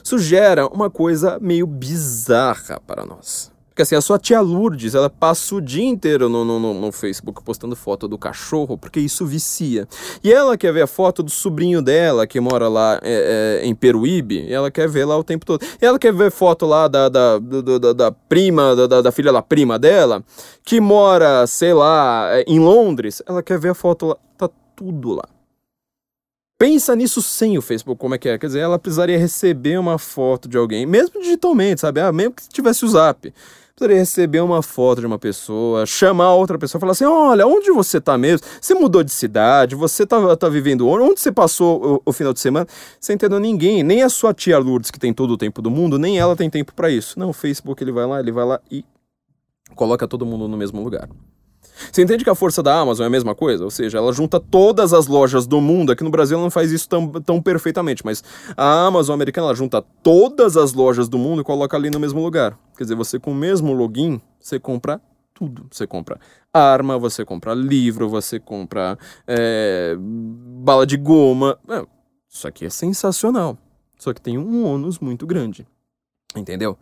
Isso gera uma coisa meio bizarra para nós. Porque assim, a sua tia Lourdes, ela passa o dia inteiro no, no, no, Facebook postando foto do cachorro, porque isso vicia. E ela quer ver a foto do sobrinho dela, que mora lá é, é, em Peruíbe, e ela quer ver lá o tempo todo. E ela quer ver foto lá da, da, da, da prima, da, da filha da prima dela, que mora, sei lá, é, em Londres. Ela quer ver a foto lá, tá tudo lá. Pensa nisso sem o Facebook, como é que é? Quer dizer, ela precisaria receber uma foto de alguém, mesmo digitalmente, sabe? Ah, mesmo que tivesse o zap precisaria receber uma foto de uma pessoa, chamar outra pessoa, falar assim: olha, onde você tá mesmo? Você mudou de cidade? Você tá, tá vivendo onde? Onde você passou o, o final de semana? Você entendeu ninguém, nem a sua tia Lourdes, que tem todo o tempo do mundo, nem ela tem tempo para isso. Não, o Facebook ele vai lá, ele vai lá e coloca todo mundo no mesmo lugar. Você entende que a força da Amazon é a mesma coisa? Ou seja, ela junta todas as lojas do mundo. Aqui no Brasil ela não faz isso tão, tão perfeitamente, mas a Amazon americana ela junta todas as lojas do mundo e coloca ali no mesmo lugar. Quer dizer, você com o mesmo login, você compra tudo. Você compra arma, você compra livro, você compra é, bala de goma. É, Isso aqui é sensacional. Só que tem um ônus muito grande. Entendeu?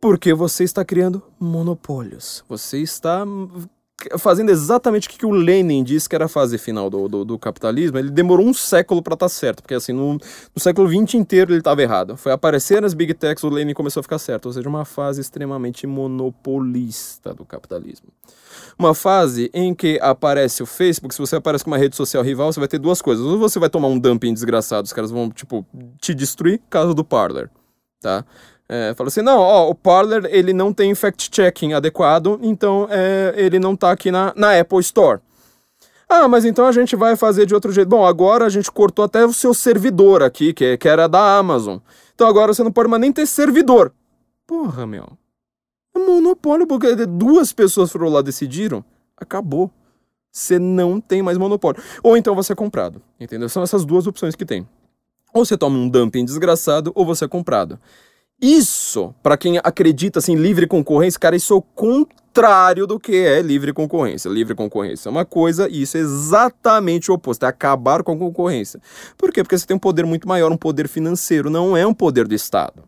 Porque você está criando monopólios. Você está fazendo exatamente o que o Lenin disse que era a fase final do, do, do capitalismo. Ele demorou um século para estar tá certo, porque assim, no, no século XX inteiro ele estava errado. Foi aparecer nas big techs, o Lenin começou a ficar certo. Ou seja, uma fase extremamente monopolista do capitalismo. Uma fase em que aparece o Facebook, se você aparece com uma rede social rival, você vai ter duas coisas. Ou você vai tomar um dumping desgraçado, os caras vão, tipo, te destruir, caso do Parler, tá? É, fala assim, não, ó, o Parler ele não tem fact-checking adequado, então é, ele não tá aqui na, na Apple Store. Ah, mas então a gente vai fazer de outro jeito. Bom, agora a gente cortou até o seu servidor aqui, que, que era da Amazon. Então agora você não pode mais nem ter servidor. Porra, meu. É monopólio, porque duas pessoas foram lá decidiram. Acabou. Você não tem mais monopólio. Ou então você é comprado. Entendeu? São essas duas opções que tem. Ou você toma um dumping desgraçado, ou você é comprado. Isso, para quem acredita assim, livre concorrência, cara, isso é o contrário do que é livre concorrência. Livre concorrência é uma coisa e isso é exatamente o oposto, é acabar com a concorrência. Por quê? Porque você tem um poder muito maior, um poder financeiro, não é um poder do Estado.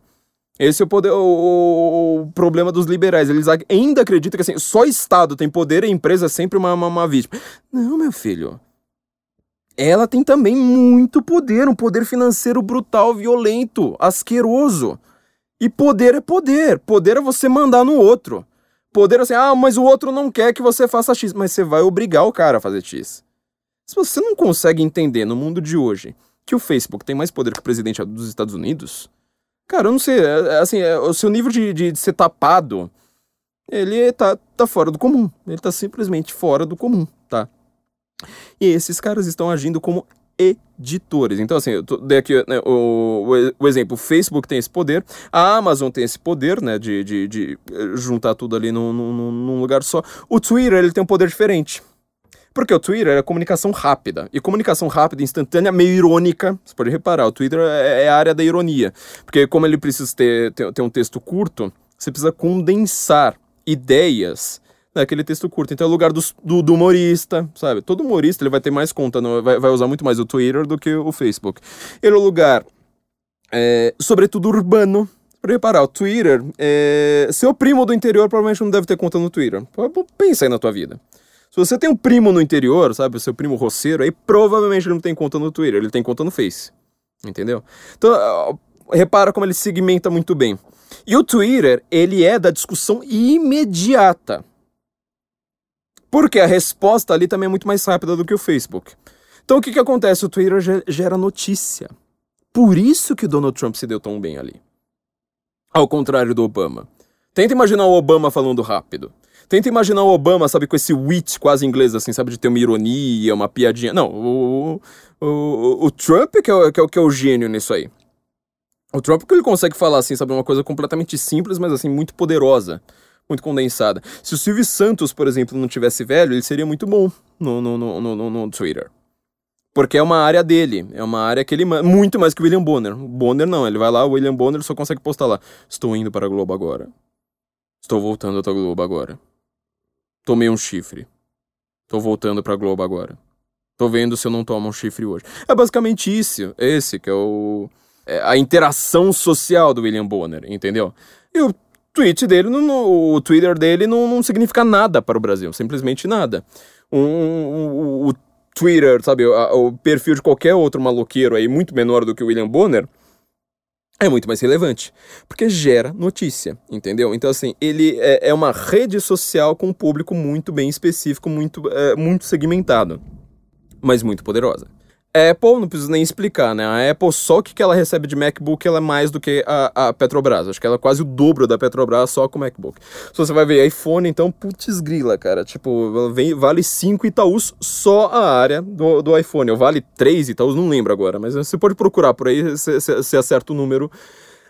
Esse é o, poder, o, o, problema dos liberais. Eles ainda acreditam que assim, só Estado tem poder e a empresa é sempre uma, uma, uma vítima. Não, meu filho ela tem também muito poder, um poder financeiro brutal, violento, asqueroso. E poder é poder. Poder é você mandar no outro. Poder é assim, ah, mas o outro não quer que você faça X. Mas você vai obrigar o cara a fazer X. Se você não consegue entender no mundo de hoje que o Facebook tem mais poder que o presidente dos Estados Unidos, cara, eu não sei, é, é, assim, é, o seu nível de, de, ser tapado, ele tá, tá fora do comum. Ele tá simplesmente fora do comum, tá? E esses caras estão agindo como editores. Então, assim, eu dei aqui né, o, o, exemplo: o Facebook tem esse poder, a Amazon tem esse poder, né, de, de, de eh, juntar tudo ali num, num, num, lugar só. O Twitter, ele tem um poder diferente. Porque o Twitter é comunicação rápida. E comunicação rápida, instantânea, meio irônica. Você pode reparar, o Twitter é, é a área da ironia. Porque como ele precisa ter, ter, ter um texto curto, você precisa condensar ideias naquele texto curto. Então é o lugar do, do, do, humorista, sabe? Todo humorista ele vai ter mais conta, no, vai, vai usar muito mais o Twitter do que o Facebook. Ele é o lugar, é, sobretudo urbano. Pra reparar, o Twitter, é, seu primo do interior provavelmente não deve ter conta no Twitter. Pensa aí na tua vida. Se você tem um primo no interior, sabe, seu primo roceiro, aí provavelmente ele não tem conta no Twitter, ele tem conta no Face. Entendeu? Então, repara como ele segmenta muito bem. E o Twitter, ele é da discussão imediata. Porque a resposta ali também é muito mais rápida do que o Facebook. Então o que, que acontece? O Twitter gera notícia. Por isso que Donald Trump se deu tão bem ali. Ao contrário do Obama. Tenta imaginar o Obama falando rápido. Tenta imaginar o Obama, sabe, com esse wit quase inglês, assim, sabe, de ter uma ironia, uma piadinha. Não, o, o, o, o Trump que é, que, é, que é o gênio nisso aí. O Trump que ele consegue falar, assim, sabe, uma coisa completamente simples, mas, assim, muito poderosa muito condensada. Se o Silvio Santos, por exemplo, não tivesse velho, ele seria muito bom no, no, no, no, no Twitter. Porque é uma área dele, é uma área que ele muito mais que o William Bonner. O Bonner não, ele vai lá, o William Bonner só consegue postar lá. Estou indo para a Globo agora. Estou voltando para a Globo agora. Tomei um chifre. Estou voltando para a Globo agora. Tô vendo se eu não tomo um chifre hoje. É basicamente isso, esse que é o é a interação social do William Bonner, entendeu? E o tweet dele, no, o Twitter dele não, não significa nada para o Brasil, simplesmente nada. Um, um, o Twitter, sabe, o, o, perfil de qualquer outro maloqueiro aí, muito menor do que o William Bonner, é muito mais relevante, porque gera notícia, entendeu? Então, assim, ele é, é uma rede social com um público muito bem específico, muito, é, muito segmentado, mas muito poderosa. Apple, não preciso nem explicar, né? A Apple, só que ela recebe de MacBook, ela é mais do que a, a Petrobras. Acho que ela é quase o dobro da Petrobras só com MacBook. Se você vai ver iPhone, então, putz grila, cara. Tipo, vem, vale 5 Itaús só a área do, do iPhone. Ou vale 3 Itaús, não lembro agora. Mas você pode procurar por aí, você acerta o número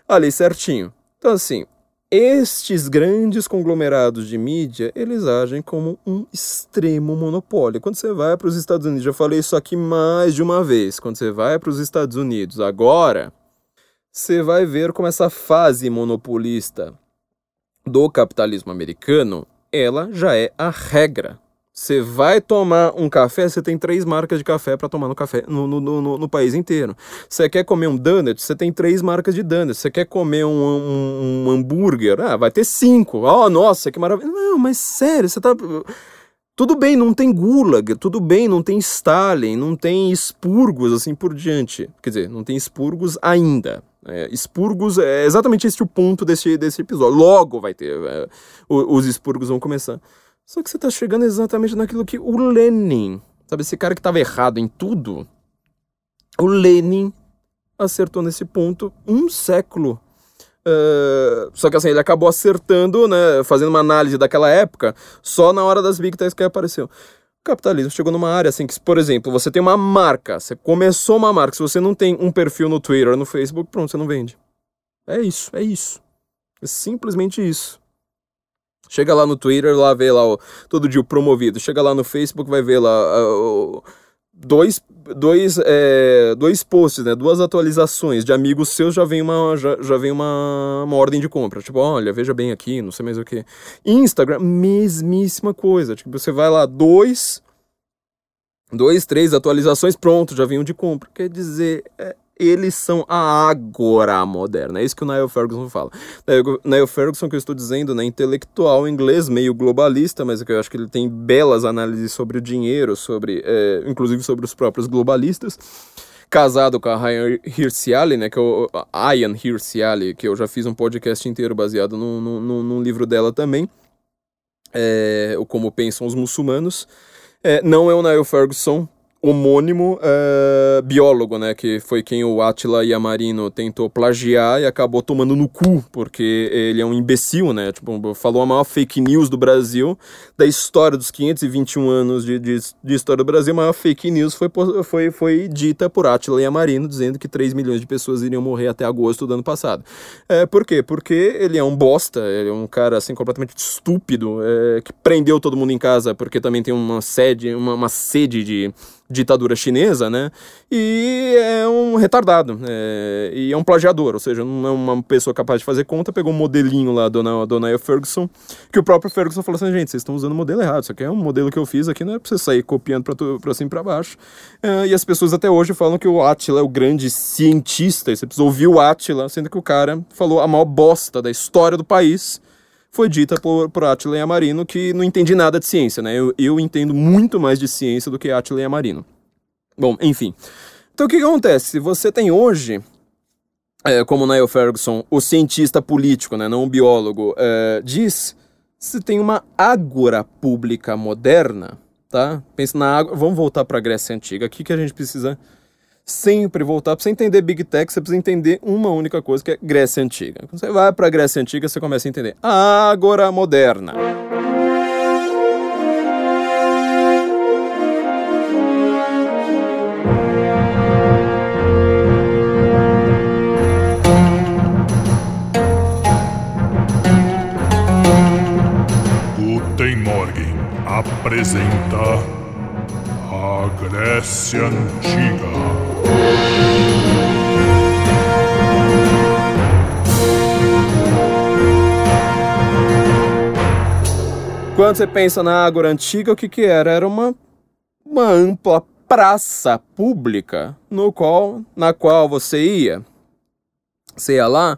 ali certinho. Então, assim, estes grandes conglomerados de mídia, eles agem como um extremo monopólio. Quando você vai para os Estados Unidos, já falei isso aqui mais de uma vez, quando você vai para os Estados Unidos agora, você vai ver como essa fase monopolista do capitalismo americano, ela já é a regra. Você vai tomar um café, você tem três marcas de café para tomar no café no, no, no, no, país inteiro. Você quer comer um donut, você tem três marcas de donut. Você quer comer um, um, um hambúrguer, ah, vai ter cinco. Oh, nossa, que maravilha. Não, mas sério, você tá. Tudo bem, não tem Gulag, tudo bem, não tem Stalin, não tem expurgos assim por diante. Quer dizer, não tem expurgos ainda. É, expurgos é exatamente esse o ponto desse, desse episódio. Logo vai ter. É, os expurgos vão começar. Só que você tá chegando exatamente naquilo que o Lenin, sabe, esse cara que tava errado em tudo, o Lenin acertou nesse ponto um século. Uh, só que assim, ele acabou acertando, né, fazendo uma análise daquela época, só na hora das Techs que apareceu. O capitalismo chegou numa área assim que, por exemplo, você tem uma marca, você começou uma marca, se você não tem um perfil no Twitter, no Facebook, pronto, você não vende. É isso, é isso. É simplesmente isso. Chega lá no Twitter, lá vê lá o, todo dia o promovido. Chega lá no Facebook, vai ver lá uh, dois, dois, é, dois posts, né? Duas atualizações de amigos seus já vem uma já, já vem uma, uma ordem de compra. Tipo, olha, veja bem aqui, não sei mais o que. Instagram, mesmíssima coisa. Tipo, você vai lá, dois, dois, três atualizações, pronto, já vem um de compra. Quer dizer, é, eles são a agora moderna. É isso que o Niall Ferguson fala. Niall Ferguson, que eu estou dizendo, né, intelectual inglês, meio globalista, mas que eu acho que ele tem belas análises sobre o dinheiro, sobre, é, inclusive sobre os próprios globalistas. Casado com a Ryan Hirsiali, né, que é o Ian Hirsiali, que eu já fiz um podcast inteiro baseado num, num, num livro dela também, é, o Como Pensam os Muçulmanos. É, não é o Niall Ferguson, homônimo uh, biólogo, né? Que foi quem o Attila Yamarino tentou plagiar e acabou tomando no cu, porque ele é um imbecil, né? Tipo, falou a maior fake news do Brasil, da história dos 521 anos de, de, de história do Brasil, a maior fake news foi, foi, foi dita por Attila Yamarino, dizendo que 3 milhões de pessoas iriam morrer até agosto do ano passado. É, por quê? Porque ele é um bosta, ele é um cara, assim, completamente estúpido, é, que prendeu todo mundo em casa porque também tem uma sede, uma, uma sede de ditadura chinesa, né? E é um retardado, é, e é um plagiador, ou seja, não é uma pessoa capaz de fazer conta, pegou um modelinho lá do Donald Ferguson, que o próprio Ferguson falou assim, gente, vocês estão usando o modelo errado, isso aqui é um modelo que eu fiz aqui, não é pra você sair copiando pra, tu, pra cima e pra baixo. É, e as pessoas até hoje falam que o Attila é o grande cientista, e você precisa ouvir o Attila, sendo que o cara falou a maior bosta da história do país, foi dita por, por Attila Yamarino, que não entendi nada de ciência, né? Eu, eu entendo muito mais de ciência do que Attila Yamarino. Bom, enfim. Então o que, que acontece? Você tem hoje, é, como Niall Ferguson, o cientista político, né, não o biólogo, é, diz, se tem uma ágora pública moderna, tá? Pensa na água. Vamos voltar para a Grécia Antiga. O que, que a gente precisa sempre voltar. Para você entender Big Tech, você precisa entender uma única coisa, que é Grécia Antiga. Quando você vai para a Grécia Antiga, você começa a entender. Agora moderna. Guten Morgen apresenta a Grécia Antiga. Quando você pensa na Ágora Antiga, o que, que era? Era uma, uma ampla praça pública no qual, na qual você ia. Você ia lá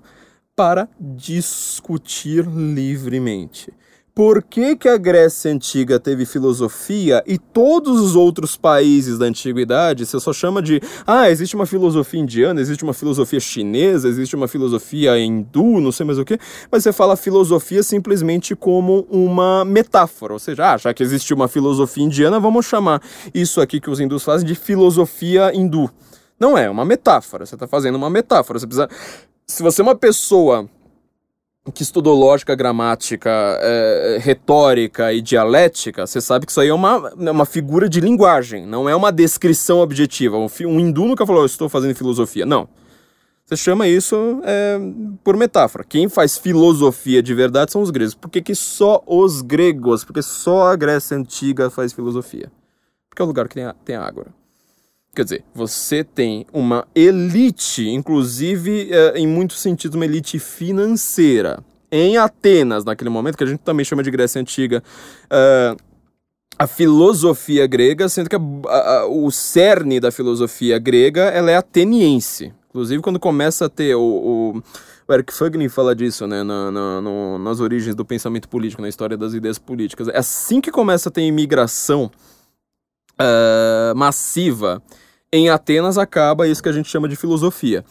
para discutir livremente por que, que a Grécia Antiga teve filosofia e todos os outros países da Antiguidade? Você só chama de ah, existe uma filosofia indiana, existe uma filosofia chinesa, existe uma filosofia hindu, não sei mais o que, mas você fala filosofia simplesmente como uma metáfora, ou seja, ah, já que existe uma filosofia indiana, vamos chamar isso aqui que os hindus fazem de filosofia hindu. Não é, é uma metáfora, você está fazendo uma metáfora, você precisa... Se você é uma pessoa que estudou lógica, gramática, é, retórica e dialética, você sabe que isso aí é uma, é uma figura de linguagem, não é uma descrição objetiva. Um, um hindu nunca falou, eu estou fazendo filosofia. Não. Você chama isso é, por metáfora. Quem faz filosofia de verdade são os gregos. Por que, que só os gregos? Porque só a Grécia Antiga faz filosofia. Porque é o lugar que tem, a, tem ágora. Quer dizer, você tem uma elite, inclusive é, em muitos sentidos, uma elite financeira. Em Atenas, naquele momento, que a gente também chama de Grécia Antiga, uh, a filosofia grega, sendo que a, a, o cerne da filosofia grega ela é ateniense. Inclusive, quando começa a ter o, o, o Eric Fagnin fala disso, né, na, na, no, nas origens do pensamento político, na história das ideias políticas. É assim que começa a ter imigração uh, massiva em Atenas, acaba isso que a gente chama de filosofia.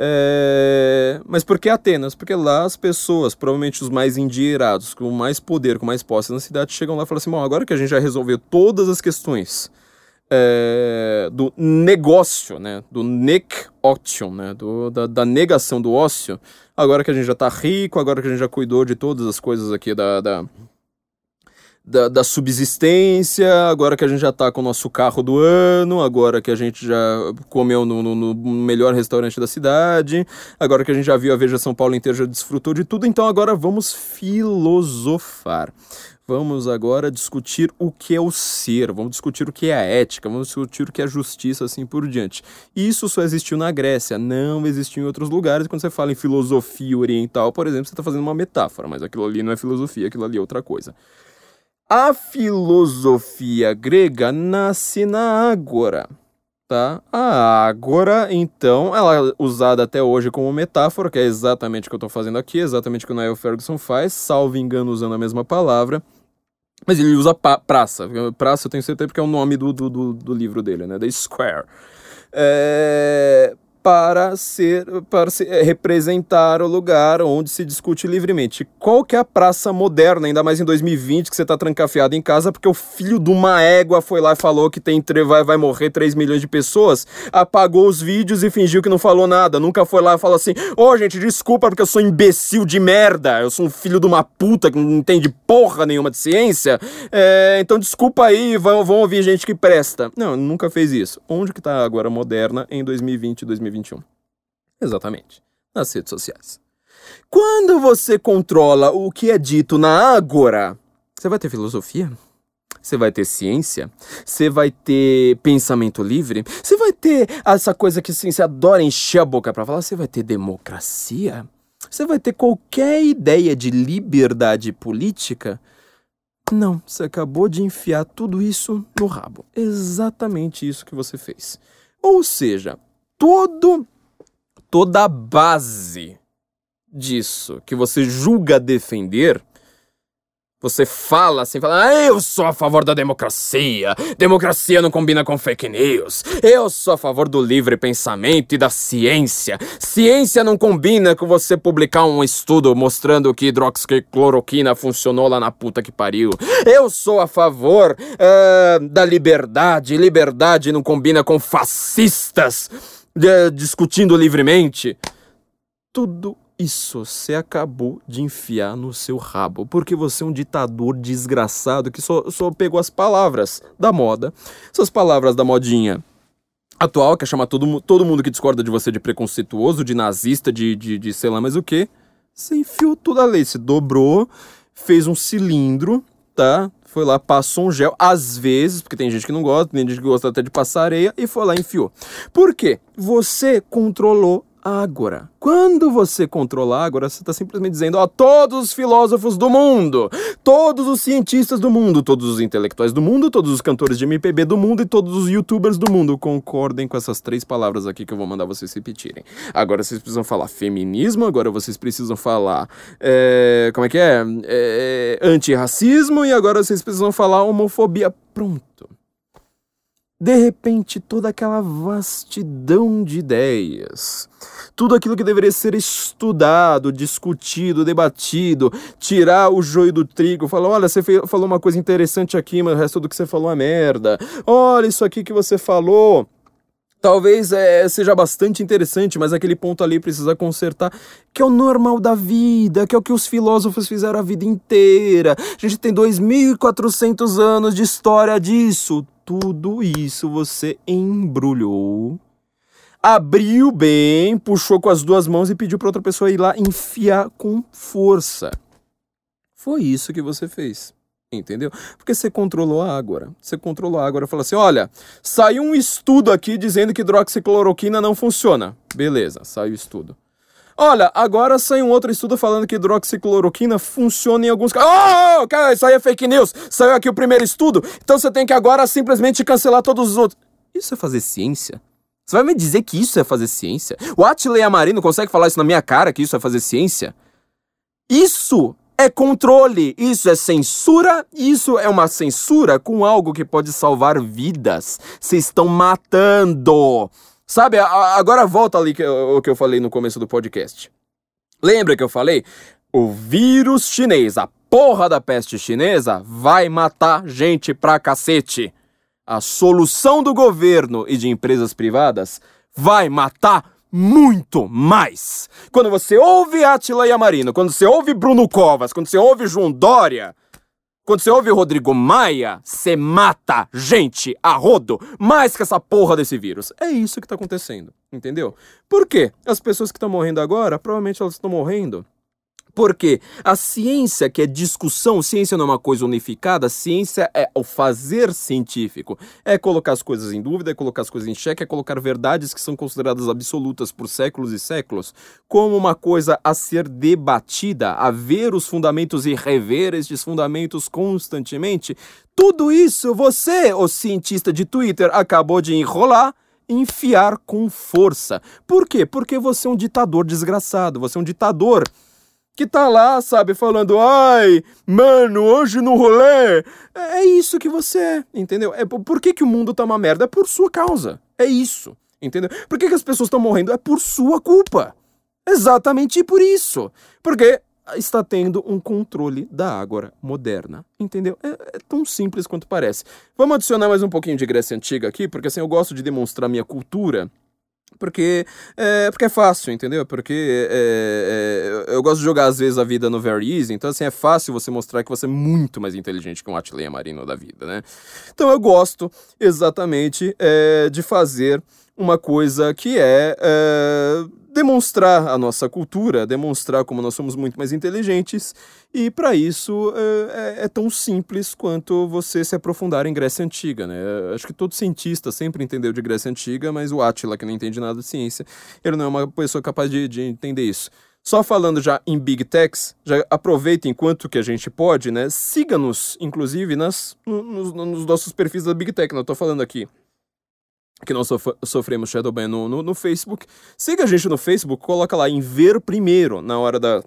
É... Mas por que Atenas? Porque lá as pessoas, provavelmente os mais endinheirados, com mais poder, com mais posse na cidade, chegam lá e falam assim: bom, agora que a gente já resolveu todas as questões é... do negócio, né? do nec otion, né? do, da, da, negação do ócio, agora que a gente já está rico, agora que a gente já cuidou de todas as coisas aqui da, da da, da, subsistência, agora que a gente já tá com o nosso carro do ano, agora que a gente já comeu no, no, no, melhor restaurante da cidade, agora que a gente já viu a Veja São Paulo inteira, já desfrutou de tudo, então agora vamos filosofar. Vamos agora discutir o que é o ser, vamos discutir o que é a ética, vamos discutir o que é a justiça, assim por diante. Isso só existiu na Grécia, não existiu em outros lugares. Quando você fala em filosofia oriental, por exemplo, você está fazendo uma metáfora, mas aquilo ali não é filosofia, aquilo ali é outra coisa. A filosofia grega nasce na Ágora, tá? A Ágora, então, ela é usada até hoje como metáfora, que é exatamente o que eu estou fazendo aqui, exatamente o que o Niall Ferguson faz, salvo engano usando a mesma palavra. Mas ele usa praça. Praça eu tenho certeza porque é o nome do, do, do, do livro dele, né? The Square. É para ser para se, eh, representar o lugar onde se discute livremente. Qual que é a praça moderna, ainda mais em 2020, que você está trancafiado em casa porque o filho de uma égua foi lá e falou que tem vai, vai morrer 3 milhões de pessoas, apagou os vídeos e fingiu que não falou nada, nunca foi lá e falou assim: "Ô, oh, gente, desculpa porque eu sou imbecil de merda, eu sou um filho de uma puta que não entende porra nenhuma de ciência, é, então desculpa aí, vão, vão ouvir gente que presta". Não, nunca fez isso. Onde que tá agora moderna em 2020 e 2021? 2021. Exatamente, nas redes sociais. Quando você controla o que é dito na Ágora, você vai ter filosofia? Você vai ter ciência? Você vai ter pensamento livre? Você vai ter essa coisa que assim, você adora encher a boca para falar? Você vai ter democracia? Você vai ter qualquer ideia de liberdade política? Não, você acabou de enfiar tudo isso no rabo. Exatamente isso que você fez. Ou seja, todo toda a base disso que você julga defender, você fala assim, fala, ah, eu sou a favor da democracia, democracia não combina com fake news, eu sou a favor do livre pensamento e da ciência, ciência não combina com você publicar um estudo mostrando que hidroxicloroquina funcionou lá na puta que pariu, eu sou a favor uh, da liberdade, liberdade não combina com fascistas, discutindo livremente. Tudo isso você acabou de enfiar no seu rabo, porque você é um ditador desgraçado que só, só pegou as palavras da moda, essas palavras da modinha atual, que é chamar todo, todo mundo que discorda de você de preconceituoso, de nazista, de, de, de sei lá mais o que. Você enfiou tudo ali, se dobrou, fez um cilindro, tá? Foi lá, passou um gel, às vezes, porque tem gente que não gosta, tem gente que gosta até de passar areia, e foi lá e enfiou. Por quê? Você controlou Ágora. Quando você controla a Ágora, você está simplesmente dizendo: ó, todos os filósofos do mundo, todos os cientistas do mundo, todos os intelectuais do mundo, todos os cantores de MPB do mundo e todos os youtubers do mundo concordem com essas três palavras aqui que eu vou mandar vocês repetirem. Agora vocês precisam falar feminismo, agora vocês precisam falar. É, como é que é? é antirracismo e agora vocês precisam falar homofobia. Pronto. De repente, toda aquela vastidão de ideias, tudo aquilo que deveria ser estudado, discutido, debatido, tirar o joio do trigo, falar: olha, você falou uma coisa interessante aqui, mas o resto do que você falou é merda. Olha, isso aqui que você falou talvez é, seja bastante interessante, mas aquele ponto ali precisa consertar, que é o normal da vida, que é o que os filósofos fizeram a vida inteira. A gente tem 2.400 anos de história disso tudo isso você embrulhou, abriu bem, puxou com as duas mãos e pediu para outra pessoa ir lá enfiar com força. Foi isso que você fez. Entendeu? Porque você controlou a Ágora. Você controlou a Ágora e falou assim: olha, saiu um estudo aqui dizendo que hidroxicloroquina não funciona. Beleza, saiu o estudo. Olha, agora sai um outro estudo falando que hidroxicloroquina funciona em alguns casos. Oh, cara, isso aí é fake news. Saiu aqui o primeiro estudo. Então você tem que agora simplesmente cancelar todos os outros. Isso é fazer ciência? Você vai me dizer que isso é fazer ciência? O Atley Amarino consegue falar isso na minha cara que isso é fazer ciência? Isso é controle, isso é censura, isso é uma censura com algo que pode salvar vidas. Vocês estão matando. Sabe, agora volta ali o que eu falei no começo do podcast. Lembra que eu falei? O vírus chinês, a porra da peste chinesa, vai matar gente pra cacete. A solução do governo e de empresas privadas vai matar muito mais. Quando você ouve Atila Yamarino, quando você ouve Bruno Covas, quando você ouve João Dória, quando você ouve o Rodrigo Maia, você mata gente a rodo, mais que essa porra desse vírus. É isso que tá acontecendo, entendeu? Por quê? As pessoas que estão morrendo agora, provavelmente elas estão morrendo porque a ciência, que é discussão, ciência não é uma coisa unificada, ciência é o fazer científico. É colocar as coisas em dúvida, é colocar as coisas em xeque, é colocar verdades que são consideradas absolutas por séculos e séculos como uma coisa a ser debatida, a ver os fundamentos e rever estes fundamentos constantemente. Tudo isso você, o cientista de Twitter, acabou de enrolar enfiar com força. Por quê? Porque você é um ditador desgraçado, você é um ditador que tá lá, sabe, falando, ai, mano, hoje no rolê. É, é isso que você é, entendeu? É, por que, que o mundo tá uma merda? É por sua causa. É isso, entendeu? Por que, que as pessoas estão morrendo? É por sua culpa. Exatamente por isso. Porque está tendo um controle da água moderna, entendeu? É, é, tão simples quanto parece. Vamos adicionar mais um pouquinho de Grécia Antiga aqui, porque assim eu gosto de demonstrar minha cultura porque é, porque é fácil, entendeu? Porque é, é, eu gosto de jogar às vezes a vida no Very Easy, então assim é fácil você mostrar que você é muito mais inteligente que um Atleia Marino da vida, né? Então eu gosto exatamente é, de fazer uma coisa que é, é demonstrar a nossa cultura, demonstrar como nós somos muito mais inteligentes, e para isso é, é, é, tão simples quanto você se aprofundar em Grécia Antiga. Né? Acho que todo cientista sempre entendeu de Grécia Antiga, mas o Átila, que não entende nada de ciência, ele não é uma pessoa capaz de, de entender isso. Só falando já em Big Techs, já aproveita enquanto que a gente pode, né? Siga-nos, inclusive, nas, nos, nos, nossos perfis da Big Tech, não estou falando aqui que nós sof sofremos Shadowban no, no, no, Facebook. Siga a gente no Facebook, coloca lá em ver primeiro na hora da,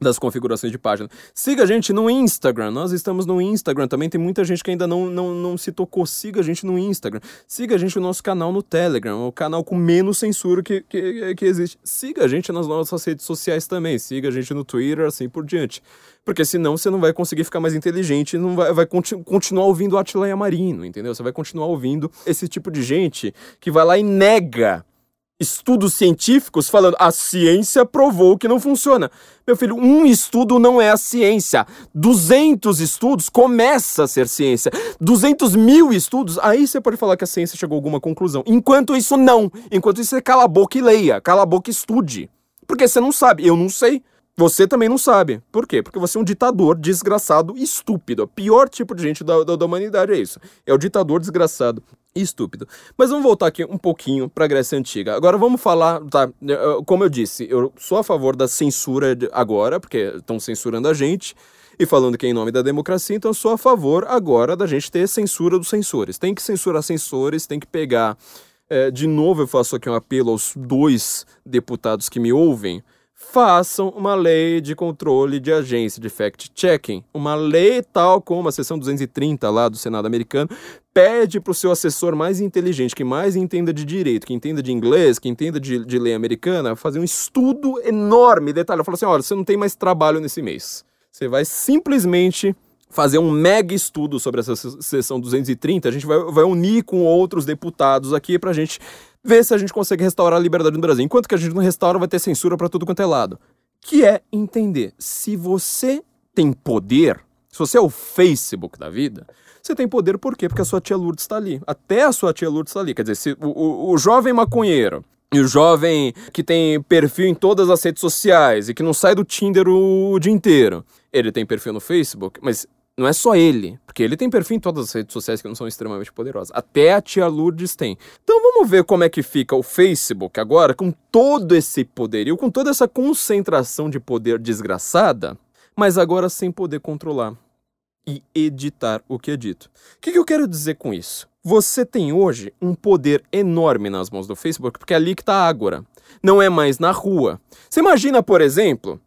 das configurações de página. Siga a gente no Instagram, nós estamos no Instagram também, tem muita gente que ainda não, não, não se tocou, siga a gente no Instagram. Siga a gente no nosso canal no Telegram, o canal com menos censura que, que, que existe. Siga a gente nas nossas redes sociais também, siga a gente no Twitter, assim por diante. Porque senão você não vai conseguir ficar mais inteligente não vai, vai continu continuar ouvindo Atleia Marino, entendeu? Você vai continuar ouvindo esse tipo de gente que vai lá e nega estudos científicos falando a ciência provou que não funciona. Meu filho, um estudo não é a ciência. 200 estudos começa a ser ciência. 200 mil estudos, aí você pode falar que a ciência chegou a alguma conclusão. Enquanto isso, não. Enquanto isso, você cala a boca e leia. Cala a boca e estude. Porque você não sabe. Eu não sei. Você também não sabe. Por quê? Porque você é um ditador desgraçado estúpido. O pior tipo de gente da, da, da humanidade é isso. É o ditador desgraçado estúpido. Mas vamos voltar aqui um pouquinho para a Grécia Antiga. Agora vamos falar, tá? Como eu disse, eu sou a favor da censura agora, porque estão censurando a gente e falando que é em nome da democracia, então eu sou a favor agora da gente ter censura dos censores. Tem que censurar censores, tem que pegar. É, de novo, eu faço aqui um apelo aos dois deputados que me ouvem façam uma lei de controle de agência de fact-checking. Uma lei tal como a seção 230 lá do Senado americano pede para o seu assessor mais inteligente, que mais entenda de direito, que entenda de inglês, que entenda de, de lei americana, fazer um estudo enorme, detalhe. Fala assim, olha, você não tem mais trabalho nesse mês. Você vai simplesmente fazer um mega estudo sobre essa seção 230. A gente vai, vai unir com outros deputados aqui para a gente ver se a gente consegue restaurar a liberdade no Brasil. Enquanto que a gente não restaura, vai ter censura para tudo quanto é lado. Que é entender, se você tem poder, se você é o Facebook da vida, você tem poder por quê? Porque a sua tia Lourdes está ali. Até a sua tia Lourdes está ali. Quer dizer, se o, o, o jovem maconheiro e o jovem que tem perfil em todas as redes sociais e que não sai do Tinder o, o dia inteiro, ele tem perfil no Facebook, mas Não é só ele, porque ele tem perfil em todas as redes sociais que não são extremamente poderosas. Até a tia Lourdes tem. Então vamos ver como é que fica o Facebook agora com todo esse poderio, com toda essa concentração de poder desgraçada, mas agora sem poder controlar e editar o que é dito. O que, que eu quero dizer com isso? Você tem hoje um poder enorme nas mãos do Facebook, porque é ali que está a Ágora. Não é mais na rua. Você imagina, por exemplo,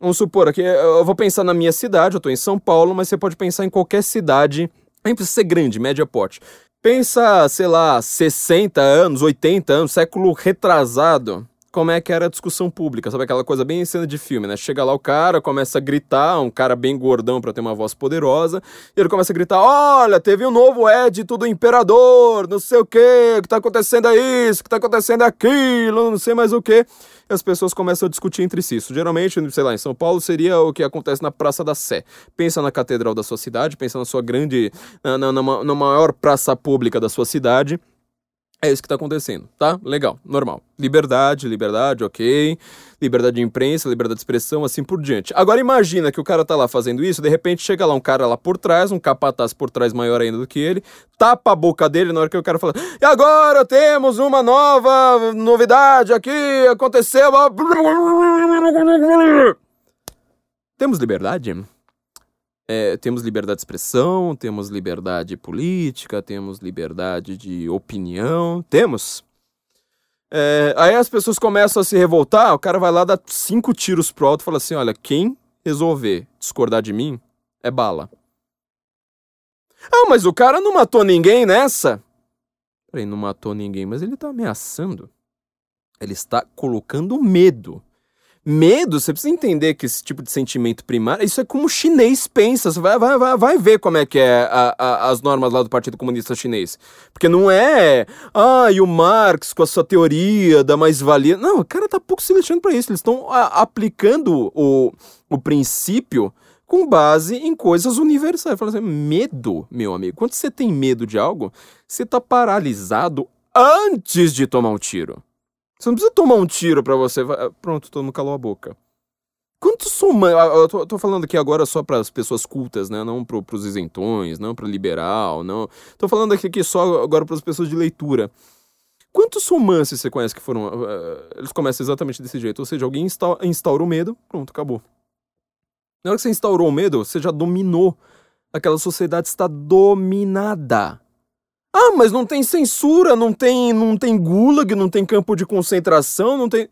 Vamos supor aqui, eu vou pensar na minha cidade, eu estou em São Paulo, mas você pode pensar em qualquer cidade, nem precisa ser grande, média porte. Pensa, sei lá, 60 anos, 80 anos, século retrasado como é que era a discussão pública, sabe aquela coisa bem em cena de filme, né? Chega lá o cara, começa a gritar, um cara bem gordão para ter uma voz poderosa, e ele começa a gritar: "Olha, teve um novo édito do imperador, não sei o quê, o que tá acontecendo é isso, o que tá acontecendo é aquilo, não sei mais o quê". E as pessoas começam a discutir entre si. Isso geralmente, sei lá, em São Paulo seria o que acontece na Praça da Sé. Pensa na catedral da sua cidade, pensa na sua grande, na, na, na, na maior praça pública da sua cidade é isso que está acontecendo, tá? Legal, normal. Liberdade, liberdade, ok. Liberdade de imprensa, liberdade de expressão, assim por diante. Agora imagina que o cara tá lá fazendo isso, de repente chega lá um cara lá por trás, um capataz por trás maior ainda do que ele, tapa a boca dele na hora que o cara fala: E agora temos uma nova novidade aqui, aconteceu. Temos liberdade? É, temos liberdade de expressão, temos liberdade política, temos liberdade de opinião, temos. É, aí as pessoas começam a se revoltar, o cara vai lá, dá cinco tiros pro alto e fala assim: olha, quem resolver discordar de mim é bala. Ah, mas o cara não matou ninguém nessa? Peraí, não matou ninguém, mas ele tá ameaçando. Ele está colocando medo Medo, você precisa entender que esse tipo de sentimento primário, isso é como o chinês pensa. Você vai, vai, vai, vai ver como é que é a, a, as normas lá do Partido Comunista Chinês. Porque não é, ah, e o Marx com a sua teoria da mais-valia. Não, o cara tá pouco se lixando pra isso. Eles estão aplicando o, o princípio com base em coisas universais. Fala assim, medo, meu amigo. Quando você tem medo de algo, você tá paralisado antes de tomar um tiro. Você não precisa tomar um tiro para você. Pronto, todo mundo calou a boca. Quantos são. Eu tô, tô, falando aqui agora só para as pessoas cultas, né? Não pro, pros isentões, não pro liberal, não. Tô falando aqui, aqui só agora para as pessoas de leitura. Quantos romances você conhece que foram. Uh, eles começam exatamente desse jeito. Ou seja, alguém instaura, instaura o medo, pronto, acabou. Na hora que você instaurou o medo, você já dominou. Aquela sociedade está dominada. Ah, mas não tem censura, não tem, não tem gulag, não tem campo de concentração, não tem.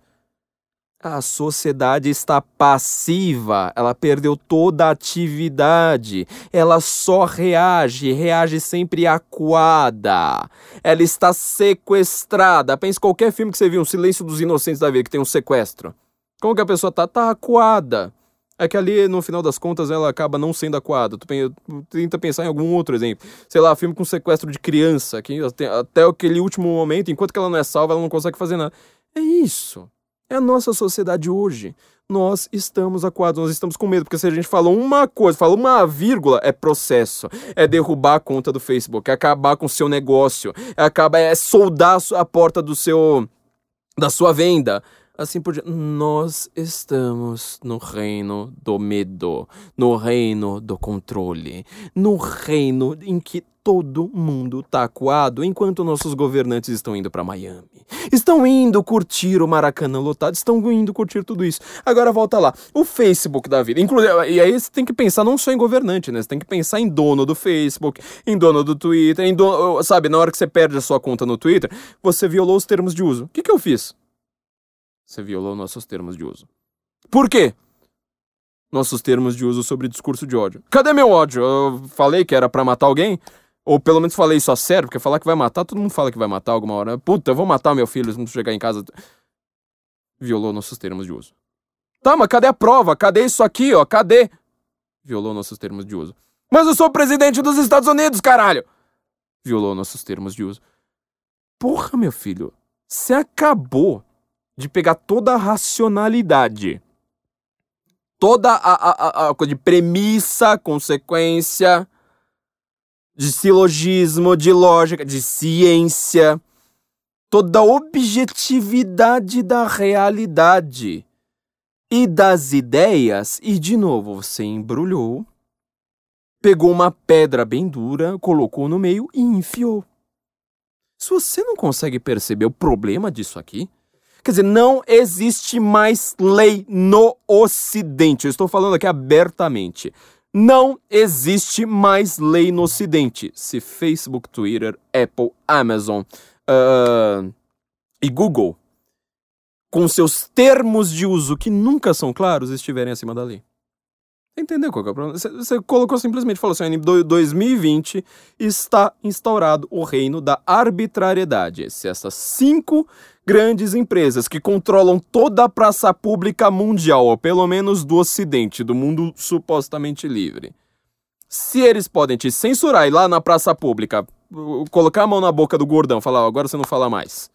A sociedade está passiva, ela perdeu toda a atividade, ela só reage, reage sempre acuada. Ela está sequestrada. Pense qualquer filme que você viu, um Silêncio dos Inocentes da Vida, que tem um sequestro. Como que a pessoa tá? Tá acuada. É que ali, no final das contas, ela acaba não sendo acuada. Tu tenta pensar em algum outro exemplo. Sei lá, filme com sequestro de criança, que até aquele último momento, enquanto que ela não é salva, ela não consegue fazer nada. É isso. É a nossa sociedade hoje. Nós estamos acuados, nós estamos com medo, porque se a gente fala uma coisa, fala uma vírgula, é processo. É derrubar a conta do Facebook, é acabar com o seu negócio, é, acabar, é soldar a porta do seu da sua venda assim por diante. Nós estamos no reino do medo, no reino do controle, no reino em que todo mundo tá acuado enquanto nossos governantes estão indo para Miami. Estão indo curtir o Maracanã lotado, estão indo curtir tudo isso. Agora volta lá, o Facebook da vida. Inclusive, e aí você tem que pensar não só em governante, né? Você tem que pensar em dono do Facebook, em dono do Twitter, em dono, sabe, na hora que você perde a sua conta no Twitter, você violou os termos de uso. O que, que eu fiz? Você violou nossos termos de uso. Por quê? Nossos termos de uso sobre discurso de ódio. Cadê meu ódio? Eu falei que era para matar alguém? Ou pelo menos falei isso a sério, porque falar que vai matar, todo mundo fala que vai matar alguma hora. Puta, eu vou matar meu filho se não chegar em casa. Violou nossos termos de uso. Tá, mas cadê a prova? Cadê isso aqui, ó? Cadê? Violou nossos termos de uso. Mas eu sou o presidente dos Estados Unidos, caralho! Violou nossos termos de uso. Porra, meu filho. Você acabou de pegar toda a racionalidade, toda a, a, a, a de premissa, consequência, de silogismo, de lógica, de ciência, toda a objetividade da realidade e das ideias, e de novo você embrulhou pegou uma pedra bem dura, colocou no meio e enfiou. Se você não consegue perceber o problema disso aqui, quer dizer, não existe mais lei no Ocidente. Eu estou falando aqui abertamente. Não existe mais lei no Ocidente. Se Facebook, Twitter, Apple, Amazon uh, e Google, com seus termos de uso que nunca são claros, estiverem acima da lei. Entendeu qual é o problema? Você, colocou simplesmente, falou assim, em 2020 está instaurado o reino da arbitrariedade. Se essas cinco grandes empresas que controlam toda a praça pública mundial, ou pelo menos do ocidente, do mundo supostamente livre, se eles podem te censurar e lá na praça pública colocar a mão na boca do gordão, falar, agora você não fala mais.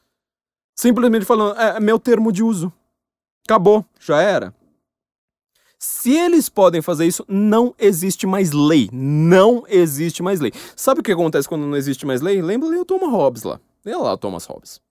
Simplesmente falando, é, é meu termo de uso. Acabou, já era. Se eles podem fazer isso, não existe mais lei. Não existe mais lei. Sabe o que acontece quando não existe mais lei? Lembra o Thomas Hobbes lá. Lembra lá o Thomas Hobbes.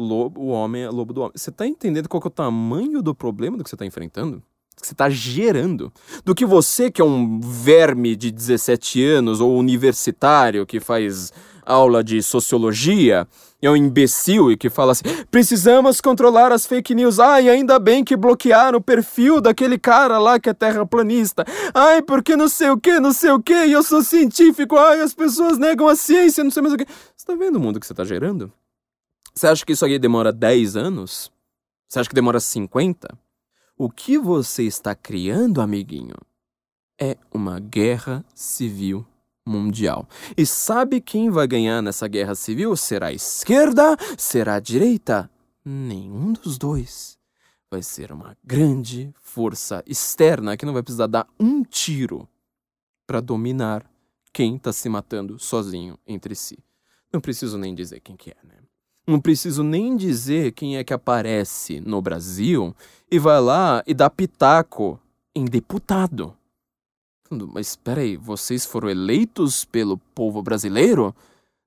Lobo, o homem é lobo do homem. Você tá entendendo qual é o tamanho do problema do que você tá enfrentando? que você está gerando, do que você, que é um verme de 17 anos ou universitário que faz aula de sociologia, é um imbecil e que fala assim: precisamos controlar as fake news. Ai, ainda bem que bloquearam o perfil daquele cara lá que é terraplanista. Ai, porque não sei o que, não sei o que, eu sou científico. Ai, as pessoas negam a ciência, não sei mais o que. Você tá vendo o mundo que você tá gerando? Você acha que isso aqui demora 10 anos? Você acha que demora 50? O que você está criando, amiguinho, é uma guerra civil mundial. E sabe quem vai ganhar nessa guerra civil? Será a esquerda? Será a direita? Nenhum dos dois. Vai ser uma grande força externa que não vai precisar dar um tiro para dominar quem está se matando sozinho entre si. Não preciso nem dizer quem que é, né? Não preciso nem dizer quem é que aparece no Brasil e vai lá e dá pitaco em deputado. Mas espera aí, vocês foram eleitos pelo povo brasileiro?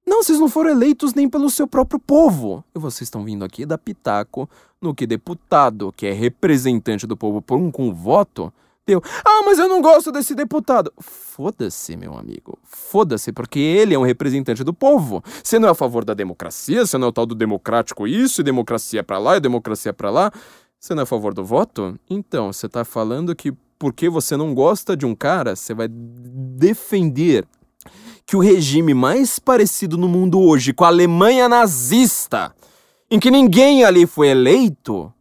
Não, vocês não foram eleitos nem pelo seu próprio povo. E vocês estão vindo aqui dar pitaco no que deputado, que é representante do povo por um com voto, Ah, mas eu não gosto desse deputado. Foda-se, meu amigo. Foda-se, porque ele é um representante do povo. Você não é a favor da democracia, você não é o tal do democrático isso, e democracia pra lá, e democracia pra lá. Você não é a favor do voto? Então, você tá falando que porque você não gosta de um cara, você vai defender que o regime mais parecido no mundo hoje com a Alemanha nazista, em que ninguém ali foi eleito,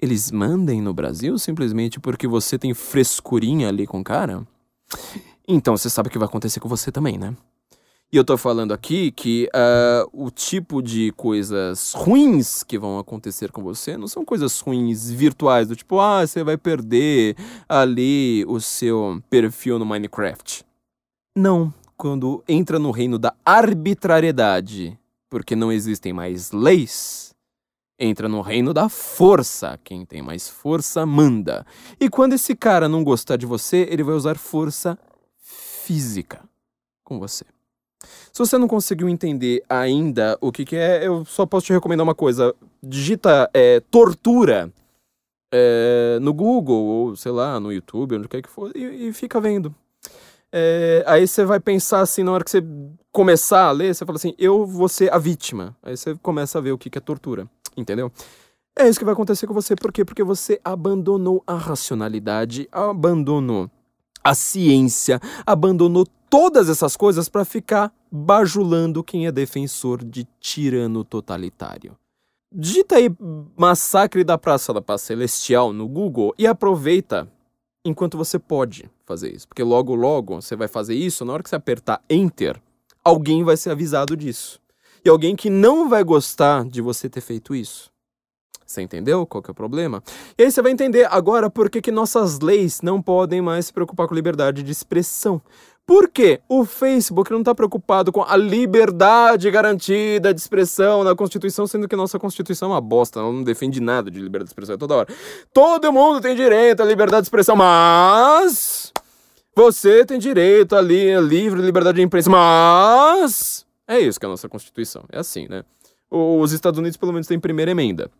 eles mandem no Brasil simplesmente porque você tem frescurinha ali com o cara? Então você sabe o que vai acontecer com você também, né? E eu tô falando aqui que uh, o tipo de coisas ruins que vão acontecer com você não são coisas ruins virtuais, do tipo, ah, você vai perder ali o seu perfil no Minecraft. Não, quando entra no reino da arbitrariedade, porque não existem mais leis, entra no reino da força. Quem tem mais força manda. E quando esse cara não gostar de você, ele vai usar força física com você. Se você não conseguiu entender ainda o que, que é, eu só posso te recomendar uma coisa. Digita é, tortura é, no Google, ou sei lá, no YouTube, onde quer que for, e, e fica vendo. É, aí você vai pensar assim, na hora que você começar a ler, você fala assim, eu vou ser a vítima. Aí você começa a ver o que, que é tortura, entendeu? É isso que vai acontecer com você, por quê? Porque você abandonou a racionalidade, abandonou a ciência, abandonou todas essas coisas para ficar bajulando quem é defensor de tirano totalitário. Digita aí Massacre da Praça da Paz Celestial no Google e aproveita enquanto você pode fazer isso. Porque logo, logo você vai fazer isso, na hora que você apertar Enter, alguém vai ser avisado disso. E alguém que não vai gostar de você ter feito isso. Você entendeu qual que é o problema? E aí você vai entender agora por que, que nossas leis não podem mais se preocupar com liberdade de expressão. Por quê? O Facebook não está preocupado com a liberdade garantida de expressão na Constituição, sendo que nossa Constituição é uma bosta, ela não defende nada de liberdade de expressão toda hora. Todo mundo tem direito à liberdade de expressão, mas você tem direito ali a livre liberdade de imprensa, mas é isso que é a nossa Constituição. É assim, né? Os Estados Unidos pelo menos têm primeira emenda.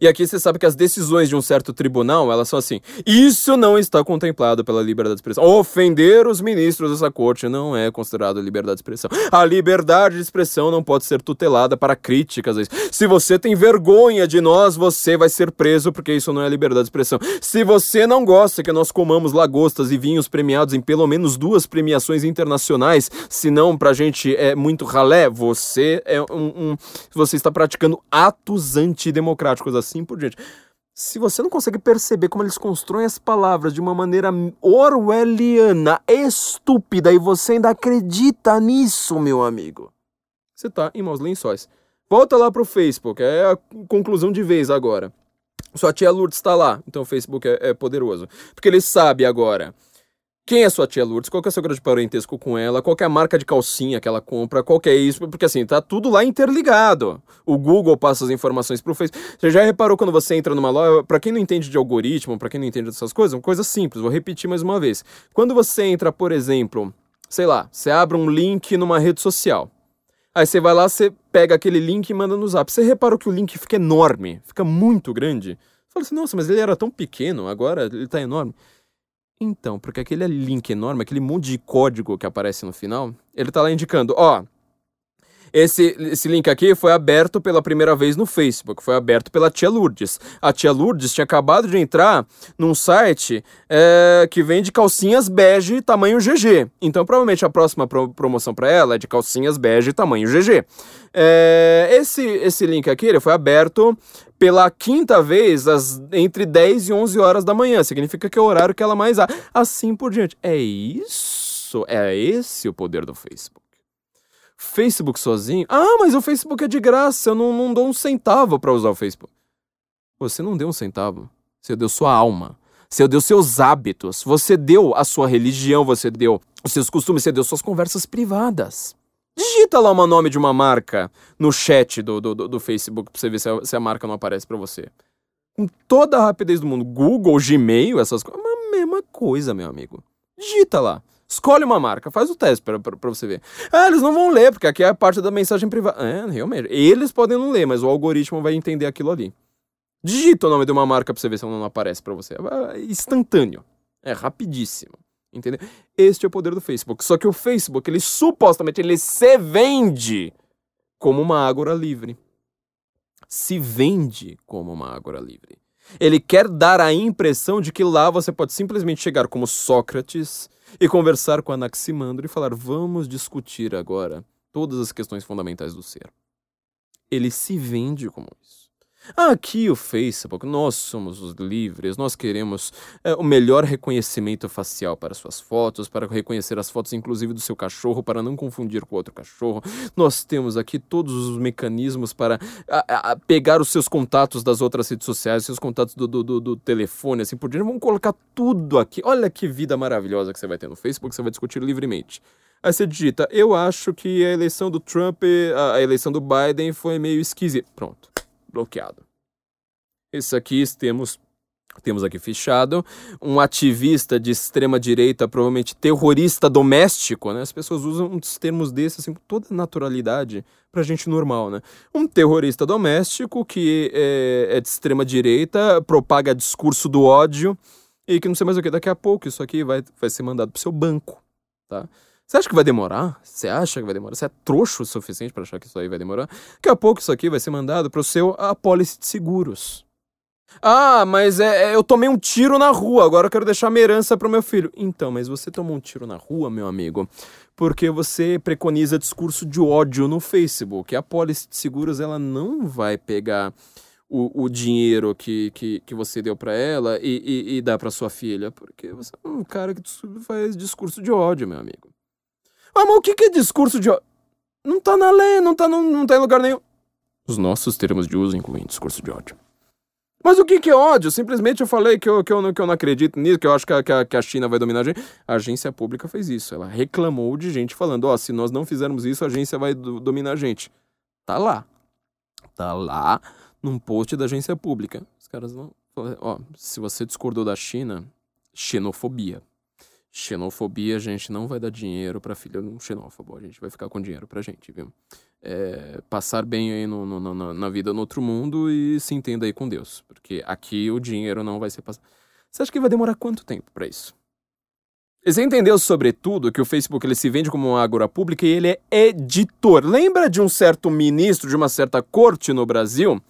E aqui você sabe que as decisões de um certo tribunal, elas são assim: isso não está contemplado pela liberdade de expressão. Ofender os ministros dessa corte não é considerado liberdade de expressão. A liberdade de expressão não pode ser tutelada para críticas. Se você tem vergonha de nós, você vai ser preso porque isso não é liberdade de expressão. Se você não gosta que nós comamos lagostas e vinhos premiados em pelo menos duas premiações internacionais, senão pra gente é muito ralé, você é um, um você está praticando atos antidemocráticos assim por diante. Se você não consegue perceber como eles constroem as palavras de uma maneira orwelliana, estúpida, e você ainda acredita nisso, meu amigo, você tá em maus lençóis. Volta lá pro Facebook, é a conclusão de vez agora. Sua tia Lourdes está lá, então o Facebook é, é poderoso. Porque ele sabe agora quem é sua tia Lourdes? Qual é o seu grande parentesco com ela? Qual é a marca de calcinha que ela compra? Qual é isso? Porque assim, tá tudo lá interligado. O Google passa as informações pro Facebook. Você já reparou quando você entra numa loja? Para quem não entende de algoritmo, para quem não entende dessas coisas, uma coisa simples, vou repetir mais uma vez. Quando você entra, por exemplo, sei lá, você abre um link numa rede social. Aí você vai lá, você pega aquele link e manda no zap. Você reparou que o link fica enorme, fica muito grande. Você fala assim, nossa, mas ele era tão pequeno, agora ele tá enorme. Então, porque aquele link enorme, aquele monte de código que aparece no final, ele tá lá indicando, ó, esse, esse link aqui foi aberto pela primeira vez no Facebook, foi aberto pela tia Lourdes. A tia Lourdes tinha acabado de entrar num site é, que vende calcinhas bege tamanho GG. Então, provavelmente a próxima pro promoção para ela é de calcinhas bege tamanho GG. É, esse, esse link aqui ele foi aberto pela quinta vez às, entre 10 e 11 horas da manhã. Significa que é o horário que ela mais há. Assim por diante. É isso? É esse o poder do Facebook. Facebook sozinho? Ah, mas o Facebook é de graça, eu não, não dou um centavo para usar o Facebook. Você não deu um centavo. Você deu sua alma. Você deu seus hábitos. Você deu a sua religião, você deu os seus costumes, você deu suas conversas privadas. Digita lá o nome de uma marca no chat do, do, do Facebook pra você ver se a, se a marca não aparece para você. Com toda a rapidez do mundo. Google, Gmail, essas coisas. É a mesma coisa, meu amigo. Digita lá. Escolhe uma marca, faz o teste pra, você ver. Ah, eles não vão ler, porque aqui é a parte da mensagem privada. É, realmente. Eles podem não ler, mas o algoritmo vai entender aquilo ali. Digita o nome de uma marca pra você ver se ela não aparece pra você. É instantâneo. É rapidíssimo. Entendeu? Este é o poder do Facebook. Só que o Facebook, ele supostamente, ele se vende como uma ágora livre. Se vende como uma ágora livre. Ele quer dar a impressão de que lá você pode simplesmente chegar como Sócrates e conversar com Anaximandro e falar: vamos discutir agora todas as questões fundamentais do ser. Ele se vende como isso. Aqui o Facebook, nós somos os livres, nós queremos é, o melhor reconhecimento facial para suas fotos, para reconhecer as fotos, inclusive do seu cachorro, para não confundir com outro cachorro. Nós temos aqui todos os mecanismos para a, a pegar os seus contatos das outras redes sociais, seus contatos do, do, do, do telefone, assim por diante. Vamos colocar tudo aqui. Olha que vida maravilhosa que você vai ter no Facebook, você vai discutir livremente. Aí você digita, eu acho que a eleição do Trump, a eleição do Biden foi meio esquisita. Pronto bloqueado. Esse aqui temos temos aqui fechado um ativista de extrema direita, provavelmente terrorista doméstico, né? As pessoas usam uns termos desses assim com toda naturalidade pra gente normal, né? Um terrorista doméstico que é, é de extrema direita, propaga discurso do ódio e que não sei mais o que. Daqui a pouco isso aqui vai, vai ser mandado pro seu banco, tá? Você acha que vai demorar? Você acha que vai demorar? Você é trouxa o suficiente para achar que isso aí vai demorar? Daqui a pouco isso aqui vai ser mandado para o seu apólice de seguros. Ah, mas é, é, eu tomei um tiro na rua, agora eu quero deixar minha herança pro meu filho. Então, mas você tomou um tiro na rua, meu amigo, porque você preconiza discurso de ódio no Facebook. A apólice de seguros, ela não vai pegar o, o dinheiro que, que, que você deu para ela e, e, e dar para sua filha, porque você é um cara que faz discurso de ódio, meu amigo. Ah, mas o que, que é discurso de. Não tá na lei, não tá, não, não tá em lugar nenhum. Os nossos termos de uso incluem discurso de ódio. Mas o que, que é ódio? Simplesmente eu falei que eu, que eu, que eu não acredito nisso, que eu acho que a, que a, que a China vai dominar a gente. A agência pública fez isso. Ela reclamou de gente falando: ó, oh, se nós não fizermos isso, a agência vai do, dominar a gente. Tá lá. Tá lá num post da agência pública. Os caras não. Ó, se você discordou da China, xenofobia. Xenofobia, a gente não vai dar dinheiro pra filha de um xenófobo. A gente vai ficar com dinheiro pra gente, viu? É, passar bem aí no, no, no, na vida no outro mundo e se entenda aí com Deus. Porque aqui o dinheiro não vai ser passado. Você acha que vai demorar quanto tempo para isso? Você entendeu, sobretudo, que o Facebook ele se vende como uma agora pública e ele é editor. Lembra de um certo ministro de uma certa corte no Brasil?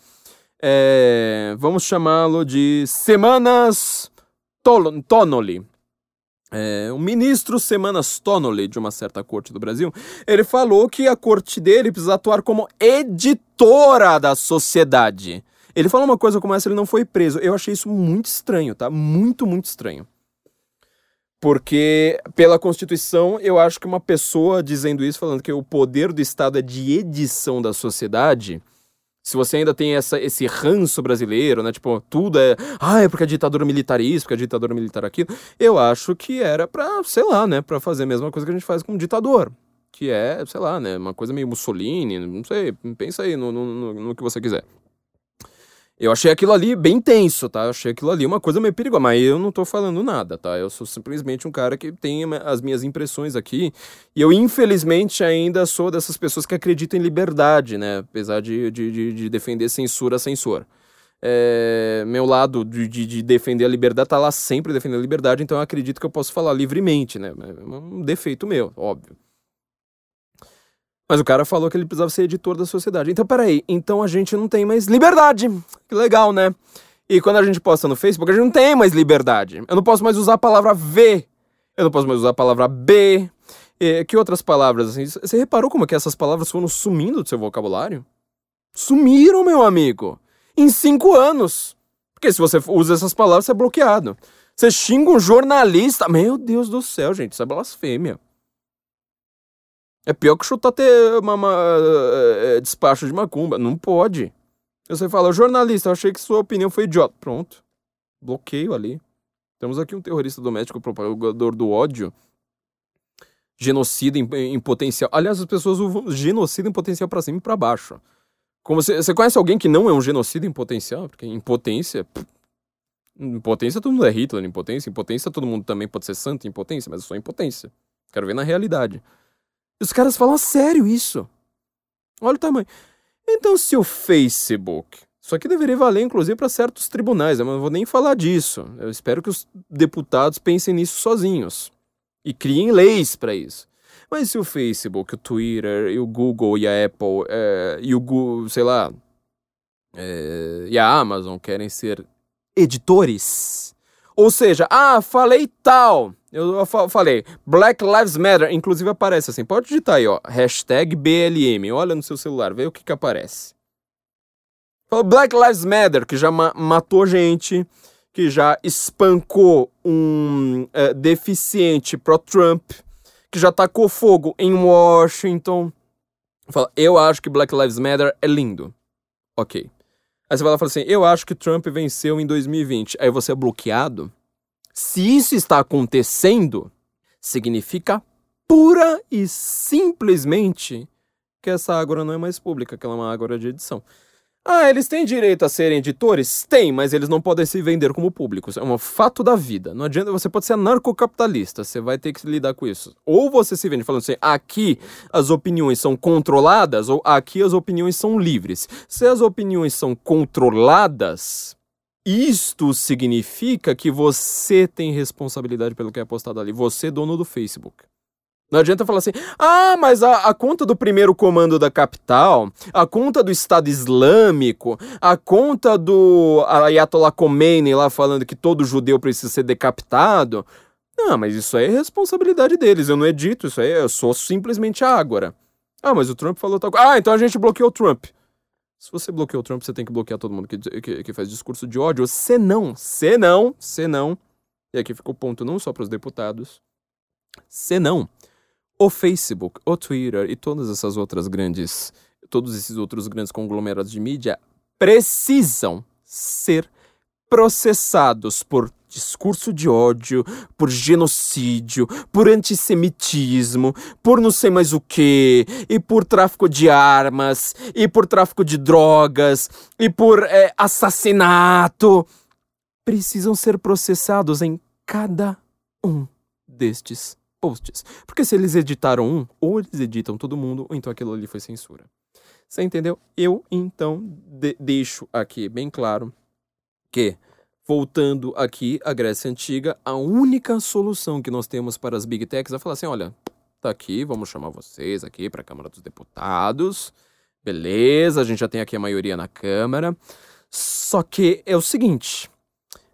É, vamos chamá-lo de Semanas Tonoli é, um ministro Semanas Tonoli, de uma certa corte do Brasil, ele falou que a corte dele precisa atuar como editora da sociedade. Ele falou uma coisa como essa, ele não foi preso. Eu achei isso muito estranho, tá? Muito, muito estranho. Porque, pela Constituição, eu acho que uma pessoa dizendo isso, falando que o poder do Estado é de edição da sociedade, se você ainda tem essa, esse ranço brasileiro, né? Tipo, tudo é. Ah, é porque a ditadura militar isso, porque a ditadura militar aquilo. Eu acho que era pra, sei lá, né? Pra fazer a mesma coisa que a gente faz com um ditador. Que é, sei lá, né? Uma coisa meio Mussolini, não sei. Pensa aí no, no, no, no que você quiser. Eu achei aquilo ali bem tenso, tá? Eu achei aquilo ali uma coisa meio perigosa, mas eu não tô falando nada, tá? Eu sou simplesmente um cara que tem as minhas impressões aqui. E eu, infelizmente, ainda sou dessas pessoas que acreditam em liberdade, né? Apesar de, de, de defender censura censor. É, meu lado de, de, de, defender a liberdade tá lá sempre defendendo a liberdade, então eu acredito que eu posso falar livremente, né? É um defeito meu, óbvio. Mas o cara falou que ele precisava ser editor da sociedade. Então, peraí, então a gente não tem mais liberdade. Que legal, né? E quando a gente posta no Facebook, a gente não tem mais liberdade. Eu não posso mais usar a palavra V. Eu não posso mais usar a palavra B. E, que outras palavras? Assim, você reparou como que essas palavras foram sumindo do seu vocabulário? Sumiram, meu amigo. Em cinco anos. Porque se você usa essas palavras, você é bloqueado. Você xinga um jornalista. Meu Deus do céu, gente. Isso é blasfêmia. É pior que chutar uma, uma é, despacho de macumba. Não pode. Você fala, jornalista, eu achei que sua opinião foi idiota. Pronto. Bloqueio ali. Temos aqui um terrorista doméstico propagador do ódio. Genocida em, em potencial. Aliás, as pessoas usam genocida em potencial para cima e para baixo. Como você, você conhece alguém que não é um genocida em potencial? Porque em potência. Em potência todo mundo é Hitler, em potência. Em potência todo mundo também pode ser santo em potência, mas eu sou em potência. Quero ver na realidade. Os caras falam sério isso. Olha o tamanho. Então, se o Facebook. Isso aqui deveria valer, inclusive, para certos tribunais, né? mas não vou nem falar disso. Eu espero que os deputados pensem nisso sozinhos e criem leis para isso. Mas se o Facebook, o Twitter, e o Google e a Apple é, e o Google, sei lá, é, e a Amazon querem ser editores, ou seja, ah, falei tal, eu falei, Black Lives Matter, inclusive aparece assim, pode digitar aí, ó, hashtag BLM, olha no seu celular, vê o que que aparece. Black Lives Matter, que já ma matou gente, que já espancou um é, deficiente pro-Trump, que já tacou fogo em Washington. Fala, eu acho que Black Lives Matter é lindo. Ok. Aí você vai lá e fala assim, eu acho que Trump venceu em 2020. Aí você é bloqueado. Se isso está acontecendo, significa pura e simplesmente que essa Ágora não é mais pública, que ela é uma Ágora de edição. Ah, eles têm direito a serem editores? Tem, mas eles não podem se vender como públicos. É um fato da vida. Não adianta, você pode ser anarcocapitalista, você vai ter que lidar com isso. Ou você se vende falando assim, aqui as opiniões são controladas, ou aqui as opiniões são livres. Se as opiniões são controladas, isto significa que você tem responsabilidade pelo que é postado ali. Você é dono do Facebook. Não adianta falar assim, ah, mas a, a, conta do primeiro comando da capital, a conta do Estado Islâmico, a conta do Ayatollah Khomeini lá falando que todo judeu precisa ser decapitado. Não, mas isso aí é responsabilidade deles, eu não edito isso aí, eu sou simplesmente ágora. Ah, mas o Trump falou tal coisa. Ah, então a gente bloqueou o Trump. Se você bloqueou o Trump, você tem que bloquear todo mundo que, que, que faz discurso de ódio. Se não, se não, se não. E aqui fica o ponto não só para os deputados. Se não, o Facebook, o Twitter e todas essas outras grandes, todos esses outros grandes conglomerados de mídia precisam ser processados por discurso de ódio, por genocídio, por antissemitismo, por não sei mais o que, e por tráfico de armas, e por tráfico de drogas, e por é, assassinato, precisam ser processados em cada um destes posts. Porque se eles editaram um, ou eles editam todo mundo, ou então aquilo ali foi censura. Você entendeu? Eu, então, de deixo aqui bem claro que, voltando aqui à Grécia Antiga, a única solução que nós temos para as Big Techs é falar assim: olha, tá aqui, vamos chamar vocês aqui para a Câmara dos Deputados. Beleza, a gente já tem aqui a maioria na Câmara. Só que é o seguinte: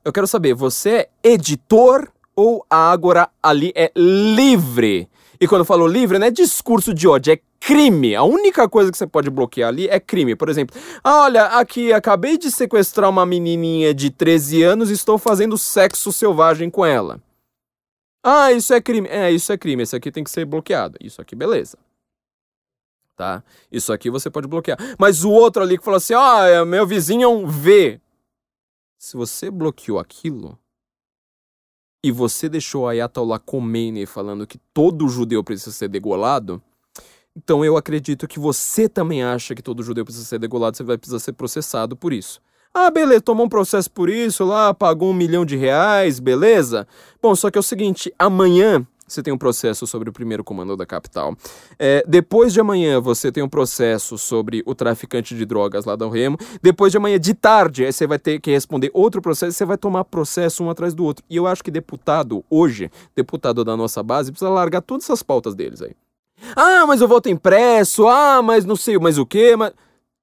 eu quero saber, você é editor ou a Ágora ali é livre? E quando eu falo livre, não é discurso de ódio, é crime. A única coisa que você pode bloquear ali é crime. Por exemplo, ah, olha, aqui acabei de sequestrar uma menininha de 13 anos e estou fazendo sexo selvagem com ela. Ah, isso é crime. É, isso é crime. Esse aqui tem que ser bloqueado. Isso aqui, beleza. Tá? Isso aqui você pode bloquear. Mas o outro ali que falou assim: ó, oh, meu vizinho é um V. Se você bloqueou aquilo, e você deixou Ayatollah Khomeini falando que todo judeu precisa ser degolado, então eu acredito que você também acha que todo judeu precisa ser degolado, você vai precisar ser processado por isso. Ah, beleza, tomou um processo por isso lá, pagou um milhão de reais, beleza? Bom, só que é o seguinte, amanhã você tem um processo sobre o primeiro comando da capital. É, depois de amanhã, você tem um processo sobre o traficante de drogas lá do Remo. Depois de amanhã, de tarde, aí você vai ter que responder outro processo. Você vai tomar processo um atrás do outro. E eu acho que deputado, hoje, deputado da nossa base, precisa largar todas essas pautas deles aí. Ah, mas eu voto impresso. Ah, mas não sei mais o que. Mas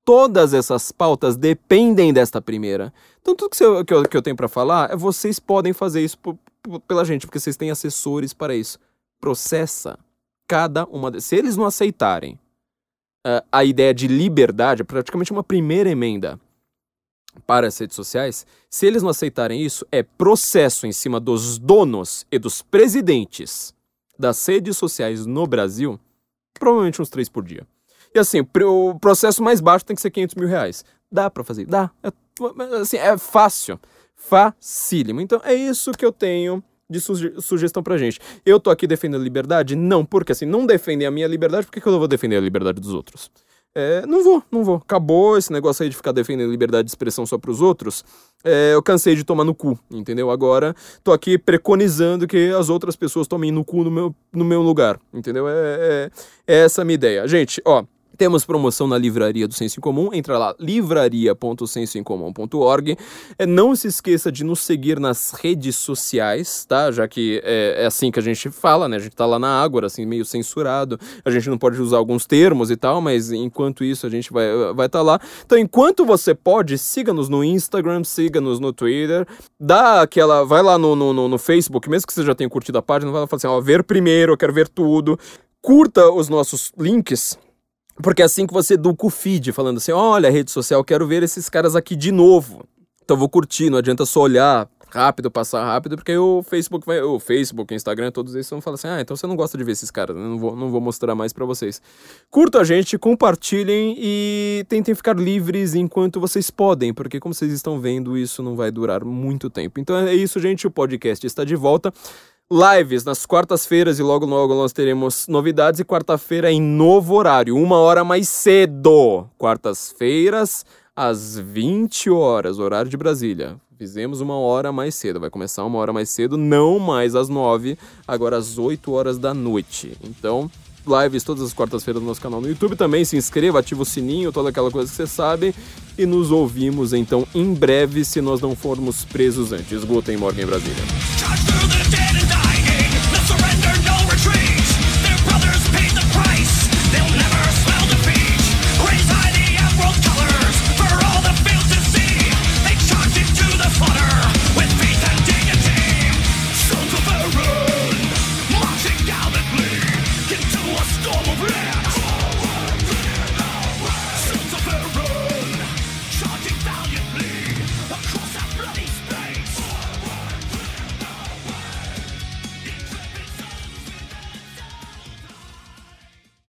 todas essas pautas dependem desta primeira. Então, tudo que, eu, que eu, que eu tenho para falar é vocês podem fazer isso pela gente, porque vocês têm assessores para isso. Processa cada uma. De... Se eles não aceitarem uh, a ideia de liberdade, é praticamente uma primeira emenda para as redes sociais, se eles não aceitarem isso, é processo em cima dos donos e dos presidentes das redes sociais no Brasil, provavelmente uns três por dia. E assim, o processo mais baixo tem que ser 500 mil reais. Dá para fazer? Dá. É, assim, é fácil facílimo. Então é isso que eu tenho de suge sugestão pra gente. Eu tô aqui defendendo a liberdade? Não, porque assim, não defendem a minha liberdade, por que, eu não vou defender a liberdade dos outros? É, não vou, não vou. Acabou esse negócio aí de ficar defendendo liberdade de expressão só pros outros. É, eu cansei de tomar no cu, entendeu? Agora tô aqui preconizando que as outras pessoas tomem no cu no meu, no meu lugar, entendeu? É, é, é essa a minha ideia. Gente, ó, temos promoção na livraria do Senso em Comum, entra lá livraria.sensoincomum.org. É, não se esqueça de nos seguir nas redes sociais, tá? Já que é, é, assim que a gente fala, né? A gente tá lá na Ágora, assim, meio censurado. A gente não pode usar alguns termos e tal, mas enquanto isso a gente vai estar vai tá lá. Então, enquanto você pode, siga-nos no Instagram, siga-nos no Twitter, dá aquela. Vai lá no, no, no Facebook, mesmo que você já tenha curtido a página, vai lá e fala assim: ó, ver primeiro, eu quero ver tudo. Curta os nossos links porque é assim que você educa o feed, falando assim: olha, rede social, quero ver esses caras aqui de novo. Então vou curtir, não adianta só olhar rápido, passar rápido, porque o Facebook vai. O Facebook, o Instagram, todos eles vão falar assim: ah, então você não gosta de ver esses caras, né? não, vou, não vou mostrar mais para vocês. Curta a gente, compartilhem e tentem ficar livres enquanto vocês podem, porque como vocês estão vendo, isso não vai durar muito tempo. Então é isso, gente. O podcast está de volta lives nas quartas-feiras e logo logo nós teremos novidades e quarta-feira em novo horário, uma hora mais cedo. Quartas-feiras às 20 horas, horário de Brasília. Fizemos uma hora mais cedo, vai começar uma hora mais cedo, não mais às 9, agora às 8 horas da noite. Então, lives todas as quartas-feiras no nosso canal no YouTube também. Se inscreva, ativa o sininho, toda aquela coisa que você sabe. E nos ouvimos então em breve, se nós não formos presos antes. Guten Morgen em Brasília.